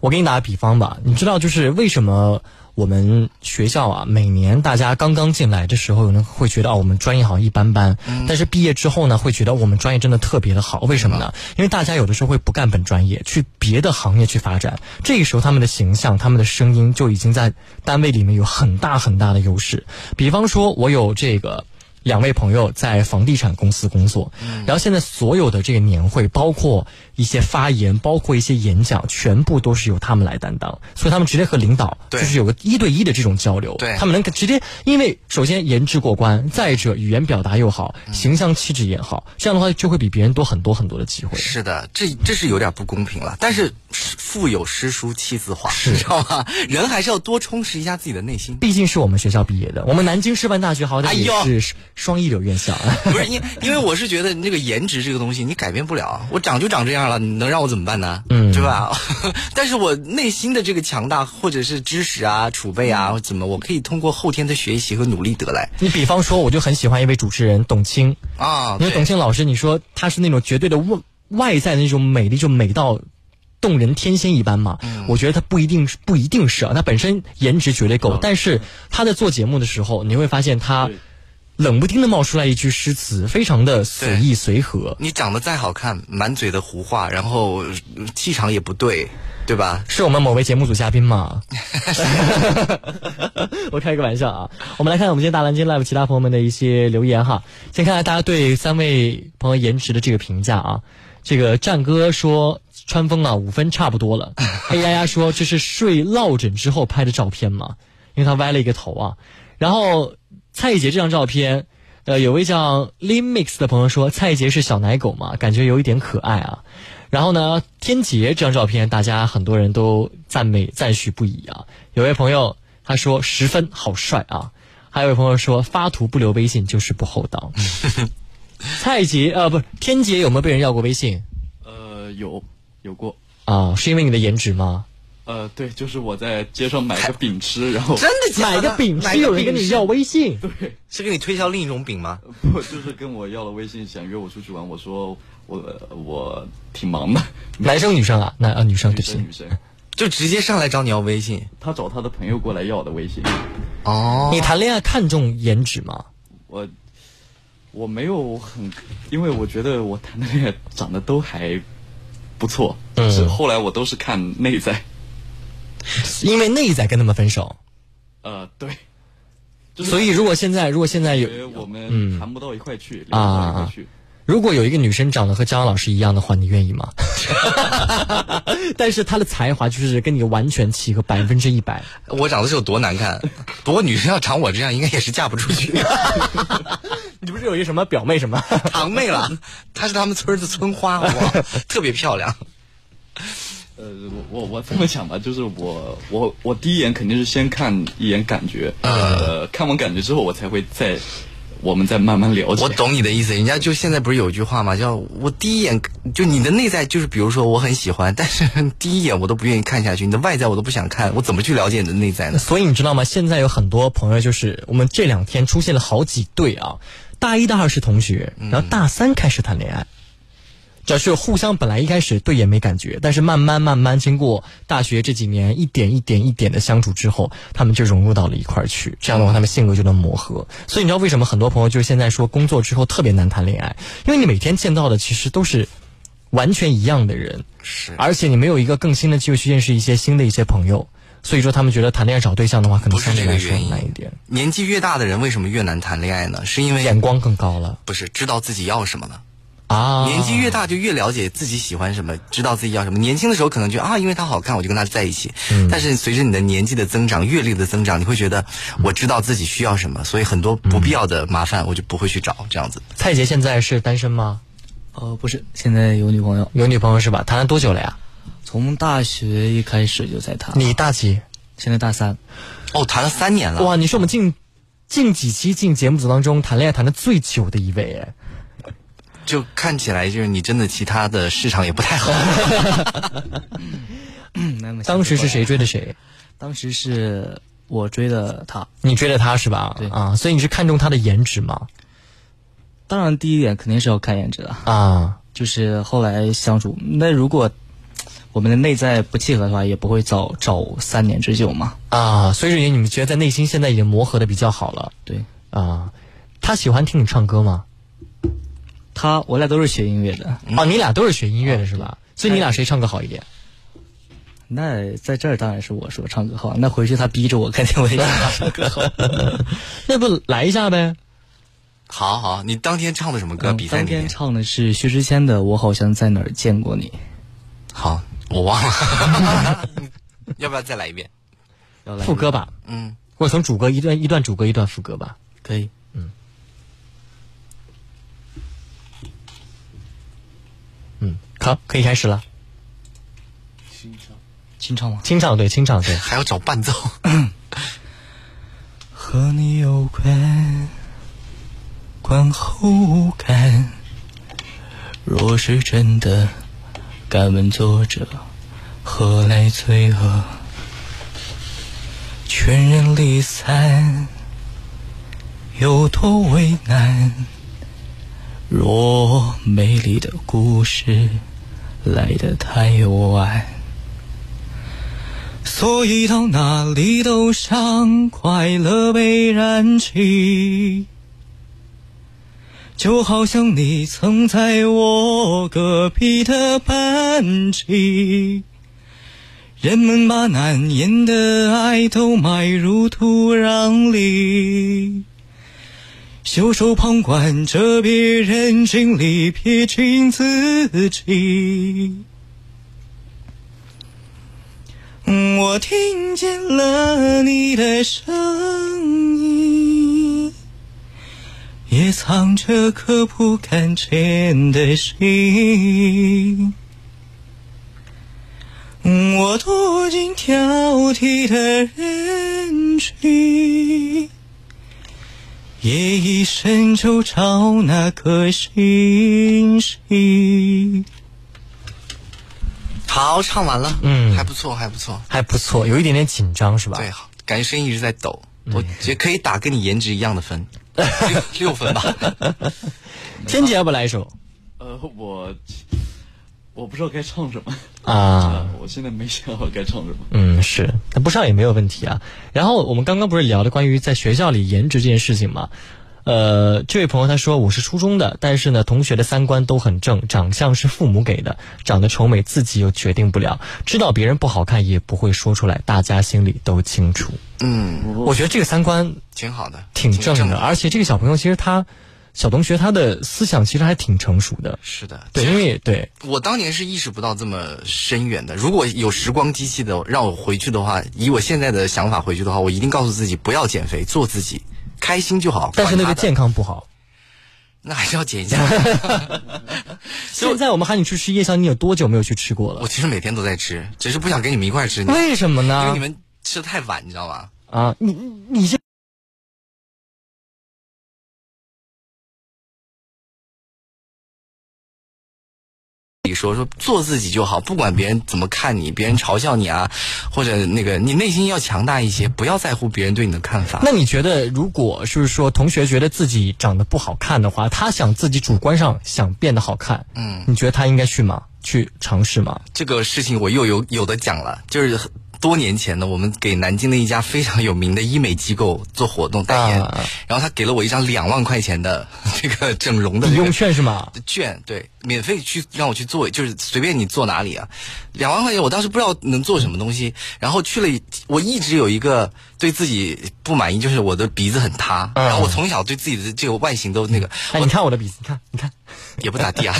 S5: 我给你打个比方吧，你知道就是为什么我们学校啊，每年大家刚刚进来的时候，有人会觉得啊，我们专业好像一般般，但是毕业之后呢，会觉得我们专业真的特别的好。为什么呢？因为大家有的时候会不干本专业，去别的行业去发展，这个时候他们的形象、他们的声音就已经在单位里面有很大很大的优势。比方说，我有这个。两位朋友在房地产公司工作，然后现在所有的这个年会，包括一些发言，包括一些演讲，全部都是由他们来担当，所以他们直接和领导就是有个一对一的这种交流，
S3: 对
S5: 他们能直接，因为首先颜值过关，再者语言表达又好，形象气质也好，这样的话就会比别人多很多很多的机会。
S3: 是的，这这是有点不公平了。但是腹有诗书气自华，
S5: 是
S3: 你知道吗？人还是要多充实一下自己的内心。
S5: 毕竟是我们学校毕业的，我们南京师范大学好歹也是双一流院校。
S3: 不是因因为我是觉得那个颜值这个东西你改变不了，我长就长这样了，你能让我怎么办呢？
S5: 嗯
S3: 对吧？但是我内心的这个强大，或者是知识啊、储备啊，怎么我可以通过后天的学习和努力得来
S5: 你比方说，我就很喜欢一位主持人董卿，
S3: 啊？
S5: 因为董卿老师，你说她是那种绝对的外外在的那种美丽，就美到动人天仙一般嘛？嗯我觉得她不一定是不一定是啊，她本身颜值绝对够，但是她在做节目的时候，你会发现她冷不丁的冒出来一句诗词，非常的随意随和。
S3: 你长得再好看，满嘴的胡话，然后呃气场也不对，对吧？
S5: 是我们某位节目组嘉宾吗？我开个玩笑啊！我们来看我们今天大蓝鲸 live 其他朋友们的一些留言哈。先看看大家对三位朋友颜值的这个评价啊。这个战哥说川风啊五分差不多了。黑丫丫说这是睡落枕之后拍的照片嘛？因为他歪了一个头啊。然后蔡艺杰这张照片，呃，有位叫 Limix 的朋友说蔡艺杰是小奶狗嘛，感觉有一点可爱啊。然后呢，天杰这张照片，大家很多人都赞美赞许不已啊。有位朋友他说十分好帅啊，还有位朋友说发图不留微信就是不厚道。蔡杰呃不是天杰有没有被人要过微信
S7: 呃，有有过，
S5: 啊？是因为你的颜值吗？
S7: 呃，对，就是我在街上买个饼吃，然后
S3: 真的假的？
S5: 买个饼吃有人跟你要微信？
S7: 对，
S3: 是给你推销另一种饼吗？
S7: 不就是跟我要了微信，想约我出去玩，我说我我挺忙的，
S5: 男生女生啊？男啊女生
S7: 女
S5: 对不起
S7: 生女生，
S3: 就直接上来找你要微信
S7: 他找他的朋友过来要我的微信，
S3: 哦
S5: 你谈恋爱看重颜值吗？
S7: 我我没有很，因为我觉得我谈的恋爱长得都还不错，
S5: 嗯
S7: 是后来我都是看内在，
S5: 因为内在跟他们分手，
S7: 呃，对，就是
S5: 所以如果现在如果现在有
S7: 我们
S5: 嗯
S7: 谈不到一块去，
S5: 啊如果有一个女生长得和张老师一样的话，你愿意吗？但是她的才华就是跟你完全契合，百分之一百。
S3: 我长得是有多难看？不过女生要长我这样，应该也是嫁不出去。
S5: 你不是有一个什么表妹什么
S3: 堂妹了？她是他们村的村花，哇，特别漂亮。
S7: 呃，我我我这么想吧，就是我我我第一眼肯定是先看一眼感觉，呃，看完感觉之后，我才会再我们再慢慢了解。
S3: 我懂你的意思，人家就现在不是有句话嘛？叫我第一眼就你的内在，就是比如说我很喜欢，但是 第一眼我都不愿意看下去，你的外在我都不想看，我怎么去了解你的内在呢？
S5: 所以你知道吗？现在有很多朋友，就是我们这两天出现了好几对啊，大一、大二是同学，然后大三开始谈恋爱。只是互相本来一开始对也没感觉，但是慢慢慢慢经过大学这几年一点一点一点的相处之后，他们就融入到了一块儿去。这样的话，他们性格就能磨合。所以你知道为什么很多朋友就是现在说工作之后特别难谈恋爱？因为你每天见到的其实都是完全一样的人，
S3: 是，
S5: 而且你没有一个更新的机会去认识一些新的一些朋友。所以说，他们觉得谈恋爱找对象的话，可能相对来说难一点。
S3: 年纪越大的人为什么越难谈恋爱呢？是因为
S5: 眼光更高了，
S3: 不是知道自己要什么了。
S5: 啊，
S3: 年纪越大就越了解自己喜欢什么，知道自己要什么。年轻的时候可能觉得啊，因为他好看，我就跟他在一起。嗯，但是随着你的年纪的增长、阅历的增长，你会觉得我知道自己需要什么，所以很多不必要的麻烦我就不会去找这样子。
S5: 蔡杰现在是单身吗？
S6: 哦，不是，现在有女朋友，
S5: 有女朋友是吧？谈了多久了呀？
S6: 从大学一开始就在谈。
S5: 你大几？
S6: 现在大三。
S3: 哦，谈了三年了。
S5: 哇，你是我们近近几期进节目组当中谈恋爱谈的最久的一位哎。
S3: 就看起来就是你真的其他的市场也不太好。
S5: 当时是谁追的谁？
S6: 当时是我追的他，
S5: 你追的他是吧？
S6: 对
S5: 啊，所以你是看中他的颜值吗？
S6: 当然，第一点肯定是要看颜值的
S5: 啊。
S6: 就是后来相处，那如果我们的内在不契合的话，也不会早找三年之久嘛。
S5: 啊，所以说你们觉得在内心现在已经磨合的比较好了？
S6: 对
S5: 啊，他喜欢听你唱歌吗？
S6: 他，我俩都是学音乐的。
S5: 哦，你俩都是学音乐的是吧？所以你俩谁唱歌好一点？
S6: 那在这儿当然是我说唱歌好。那回去他逼着我，肯定我也唱歌好。
S5: 那不来一下呗？
S3: 好好，你当天唱的什么歌？比赛
S6: 当天唱的是薛之谦的《我好像在哪儿见过你》。
S3: 好，我忘了。要不要再来一遍？
S5: 副歌吧。
S3: 嗯，
S5: 或者从主歌一段一段主歌一段副歌吧。
S6: 可以。
S5: 嗯。嗯，好，可以开始了。
S8: 清唱，
S6: 清唱吗？
S5: 清唱对，清唱对，
S3: 还要找伴奏。
S6: 和你有关，观后无感。若是真的，敢问作者何来罪恶？全人离散，有多为难？若美丽的故事来得太晚，所以到哪里都想快乐被燃起，就好像你曾在我隔壁的班级。人们把难言的爱都埋入土壤里。袖手旁观着别人经历，撇清自己。我听见了你的声音，也藏着颗不敢见的心。我躲进挑剔的人群。夜已深，就找那颗星星。
S3: 好，唱完了，
S5: 嗯，
S3: 还不错，还不错，
S5: 还不错，有一点点紧张是吧？
S3: 对，好，感觉声音一直在抖。我觉得可以打跟你颜值一样的分，六分吧。
S5: 天姐要不来一首？
S7: 呃，我我不知道该唱什么
S5: 啊，
S7: 我现在没想好该唱什么。
S5: 嗯，是，那不唱也没有问题啊。然后我们刚刚不是聊的关于在学校里颜值这件事情吗？呃，这位朋友他说我是初中的，但是呢，同学的三观都很正，长相是父母给的，长得丑美自己又决定不了，知道别人不好看也不会说出来，大家心里都清楚。
S3: 嗯，
S5: 我觉得这个三观
S3: 挺好的，
S5: 挺正的，而且这个小朋友其实他小同学他的思想其实还挺成熟的。
S3: 是的，
S5: 对，因为对
S3: 我当年是意识不到这么深远的。如果有时光机器的让我回去的话，以我现在的想法回去的话，我一定告诉自己不要减肥，做自己，开心就好。
S5: 但是那个健康不好。
S3: 那还是要减一下。
S5: 现在我们喊你去吃夜宵，你有多久没有去吃过了？
S3: 我其实每天都在吃，只是不想跟你们一块吃。
S5: 为什么呢
S3: 因为你们吃的太晚，你知道吗？
S5: 啊，你你你
S3: 说说做自己就好，不管别人怎么看你，别人嘲笑你啊，或者那个你内心要强大一些，不要在乎别人对你的看法。
S5: 那你觉得，如果就是说同学觉得自己长得不好看的话，他想自己主观上想变得好看，
S3: 嗯，
S5: 你觉得他应该去吗？去尝试吗？
S3: 这个事情我又有有的讲了，就是多年前呢，我们给南京的一家非常有名的医美机构做活动代言，
S5: 啊
S3: 然后他给了我一张两万块钱的 这个整容的
S5: 抵
S3: 这个
S5: 用券是吗？
S3: 券，对，免费去让我去做，就是随便你做哪里啊，两万块钱，我当时不知道能做什么东西，然后去了，我一直有一个对自己不满意，就是我的鼻子很塌，
S5: 嗯
S3: 然后我从小对自己的这个外形都那个，
S5: 哎，你看我的鼻子，你看，你看，
S3: 也不咋地啊。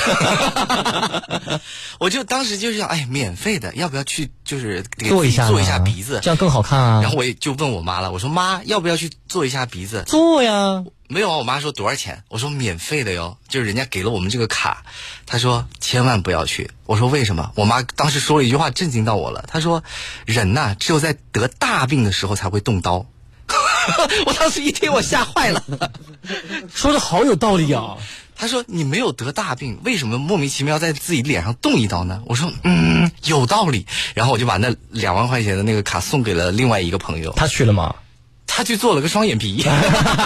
S3: 我就当时就是想，哎，免费的，要不要去就是给
S5: 做一下
S3: 做一下鼻子，
S5: 这样更好看啊。
S3: 然后我也就问我妈了，我说妈，要不要去做一下鼻子？
S5: 做呀。
S3: 没有啊，我妈说多少钱？我说免费的哟，就是人家给了我们这个卡。她说千万不要去。我说为什么？我妈当时说了一句话震惊到我了。她说人呐、只有在得大病的时候才会动刀。我当时一听我吓坏了，
S5: 说的好有道理啊。
S3: 他说：“你没有得大病，为什么莫名其妙在自己脸上动一刀呢？”我说：“嗯，有道理。”然后我就把那两万块钱的那个卡送给了另外一个朋友。
S5: 他去了吗？
S3: 他去做了个双眼皮，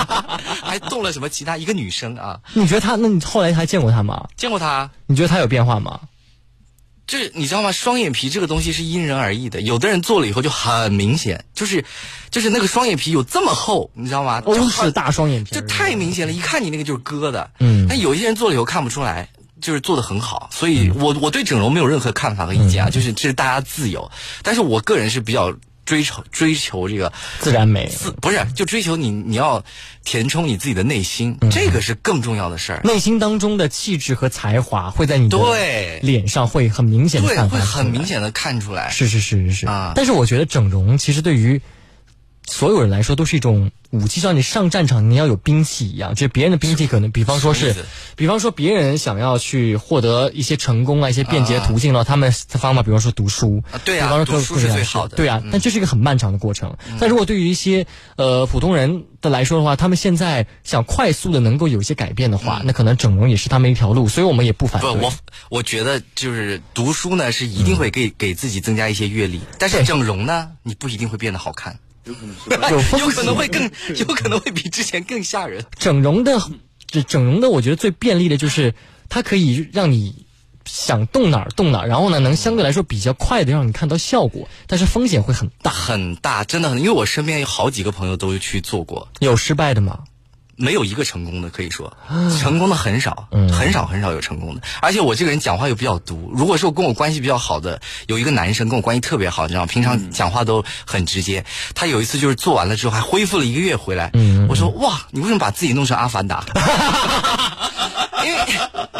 S3: 还动了什么其他一个女生啊？
S5: 你觉得他？那你后来还见过他吗？
S3: 见过他？
S5: 你觉得他有变化吗？
S3: 就是你知道吗？双眼皮这个东西是因人而异的，有的人做了以后就很明显，就是就是那个双眼皮有这么厚，你知道吗？
S5: 欧式大双眼皮
S3: 就太明显了，一看你那个就是割的。
S5: 嗯
S3: 但有一些人做了以后看不出来。就是做的很好，所以我我对整容没有任何看法和意见啊，就是这是大家自由，但是我个人是比较追求追求这个
S5: 自然美，
S3: 自不是就追求你你要填充你自己的内心，这个是更重要的事儿。
S5: 内心当中的气质和才华会在你的
S3: 对。
S5: 脸上会很明显的
S3: 对，会很明显的看出来。
S5: 是是是是是。
S3: 啊。
S5: 但是我觉得整容其实对于所有人来说都是一种武器，像你上战场你要有兵器一样，就别人的兵器可能，比方说是比方说别人想要去获得一些成功啊，一些便捷
S3: 啊
S5: 途径的话，他们的方法，比方说读书，
S3: 啊对啊
S5: 比方说
S3: 读书是最好的。
S5: 对啊，
S3: 嗯。
S5: 但这是一个很漫长的过程。但如果对于一些呃普通人的来说的话，他们现在想快速的能够有一些改变的话，那可能整容也是他们一条路，所以我们也不反对。
S3: 我我觉得就是读书呢，是一定会给、给自己增加一些阅历，但是整容呢，你不一定会变得好看，
S5: 有可能是
S3: 有可能会更 有可能会比之前更吓人。
S5: 整容的，这整容的，我觉得最便利的就是它可以让你想动哪儿动哪儿，然后呢，能相对来说比较快的让你看到效果，但是风险会很大。
S3: 很大，真的很，因为我身边有好几个朋友都去做过，
S5: 有失败的吗？
S3: 没有一个成功的，可以说成功的很少，
S5: 嗯
S3: 很少很少有成功的。而且我这个人讲话又比较毒，如果说跟我关系比较好的有一个男生跟我关系特别好，你知道吗？平常讲话都很直接。他有一次就是做完了之后还恢复了一个月回来，
S5: 嗯
S3: 我说哇，你为什么把自己弄成阿凡达？因为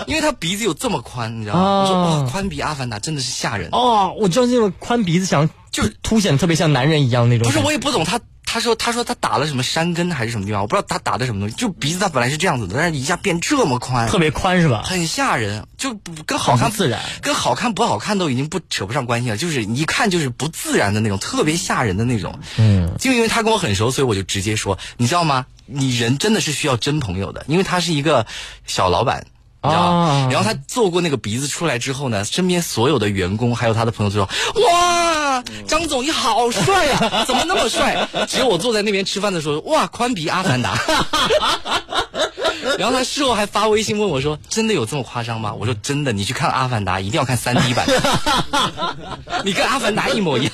S3: 因为他鼻子有这么宽，你知道吗？我说
S5: 哦
S3: 哇，宽鼻阿凡达真的是吓人。
S5: 哦，我知道那种宽鼻子想就是凸显特别像男人一样那种。
S3: 不是，我也不懂他。他说：“他说他打了什么山根还是什么地方，我不知道他打的什么东西。就鼻子他本来是这样子的，但是一下变这么宽，
S5: 特别宽是吧？
S3: 很吓人，就不跟好看
S5: 自然，
S3: 跟好看不好看都已经不扯不上关系了，就是一看就是不自然的那种，特别吓人的那种。
S5: 嗯，
S3: 就因为他跟我很熟，所以我就直接说，你知道吗？你人真的是需要真朋友的，因为他是一个小老板。”你知道吗？
S5: 啊
S3: 然后他做过那个鼻子出来之后呢，身边所有的员工还有他的朋友就说：“哇，张总你好帅啊，怎么那么帅？”只有我坐在那边吃饭的时候，哇，宽鼻阿凡达。然后他事后还发微信问我说：“真的有这么夸张吗？”我说：“真的，你去看《阿凡达》，一定要看三 D 版，你跟阿凡达一模一样。”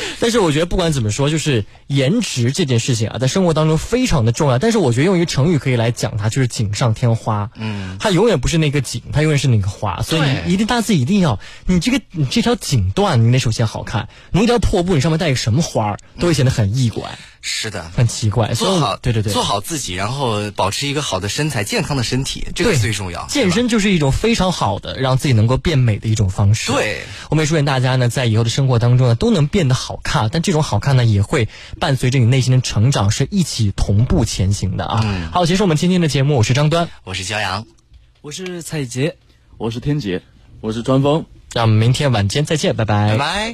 S5: 但是我觉得不管怎么说，就是颜值这件事情啊，在生活当中非常的重要。但是我觉得用一个成语可以来讲它，就是锦上添花。
S3: 嗯，
S5: 它永远不是那个锦，它永远是那个花。所以你一定大家自己一定要，你这个你这条锦缎，你得首先好看。你一条破布，你上面带个什么花儿，都会显得很异怪，
S3: 是的，
S5: 很奇怪。
S3: 做好
S5: 对对对，
S3: 做好自己，然后保持一个好的身材、健康的身体，这个
S5: 对
S3: 最重要。
S5: 健身就是一种非常好的让自己能够变美的一种方式。
S3: 对，
S5: 我们也祝愿大家呢，在以后的生活当中呢，都能变得好看。但这种好看呢，也会伴随着你内心的成长，是一起同步前行的啊。
S3: 嗯
S5: 好，结束我们今天的节目，我是张端，
S3: 我是骄阳，
S6: 我是蔡杰，
S7: 我是天杰，
S8: 我是川峰。
S5: 让我们明天晚间再见，拜拜，
S3: 拜拜。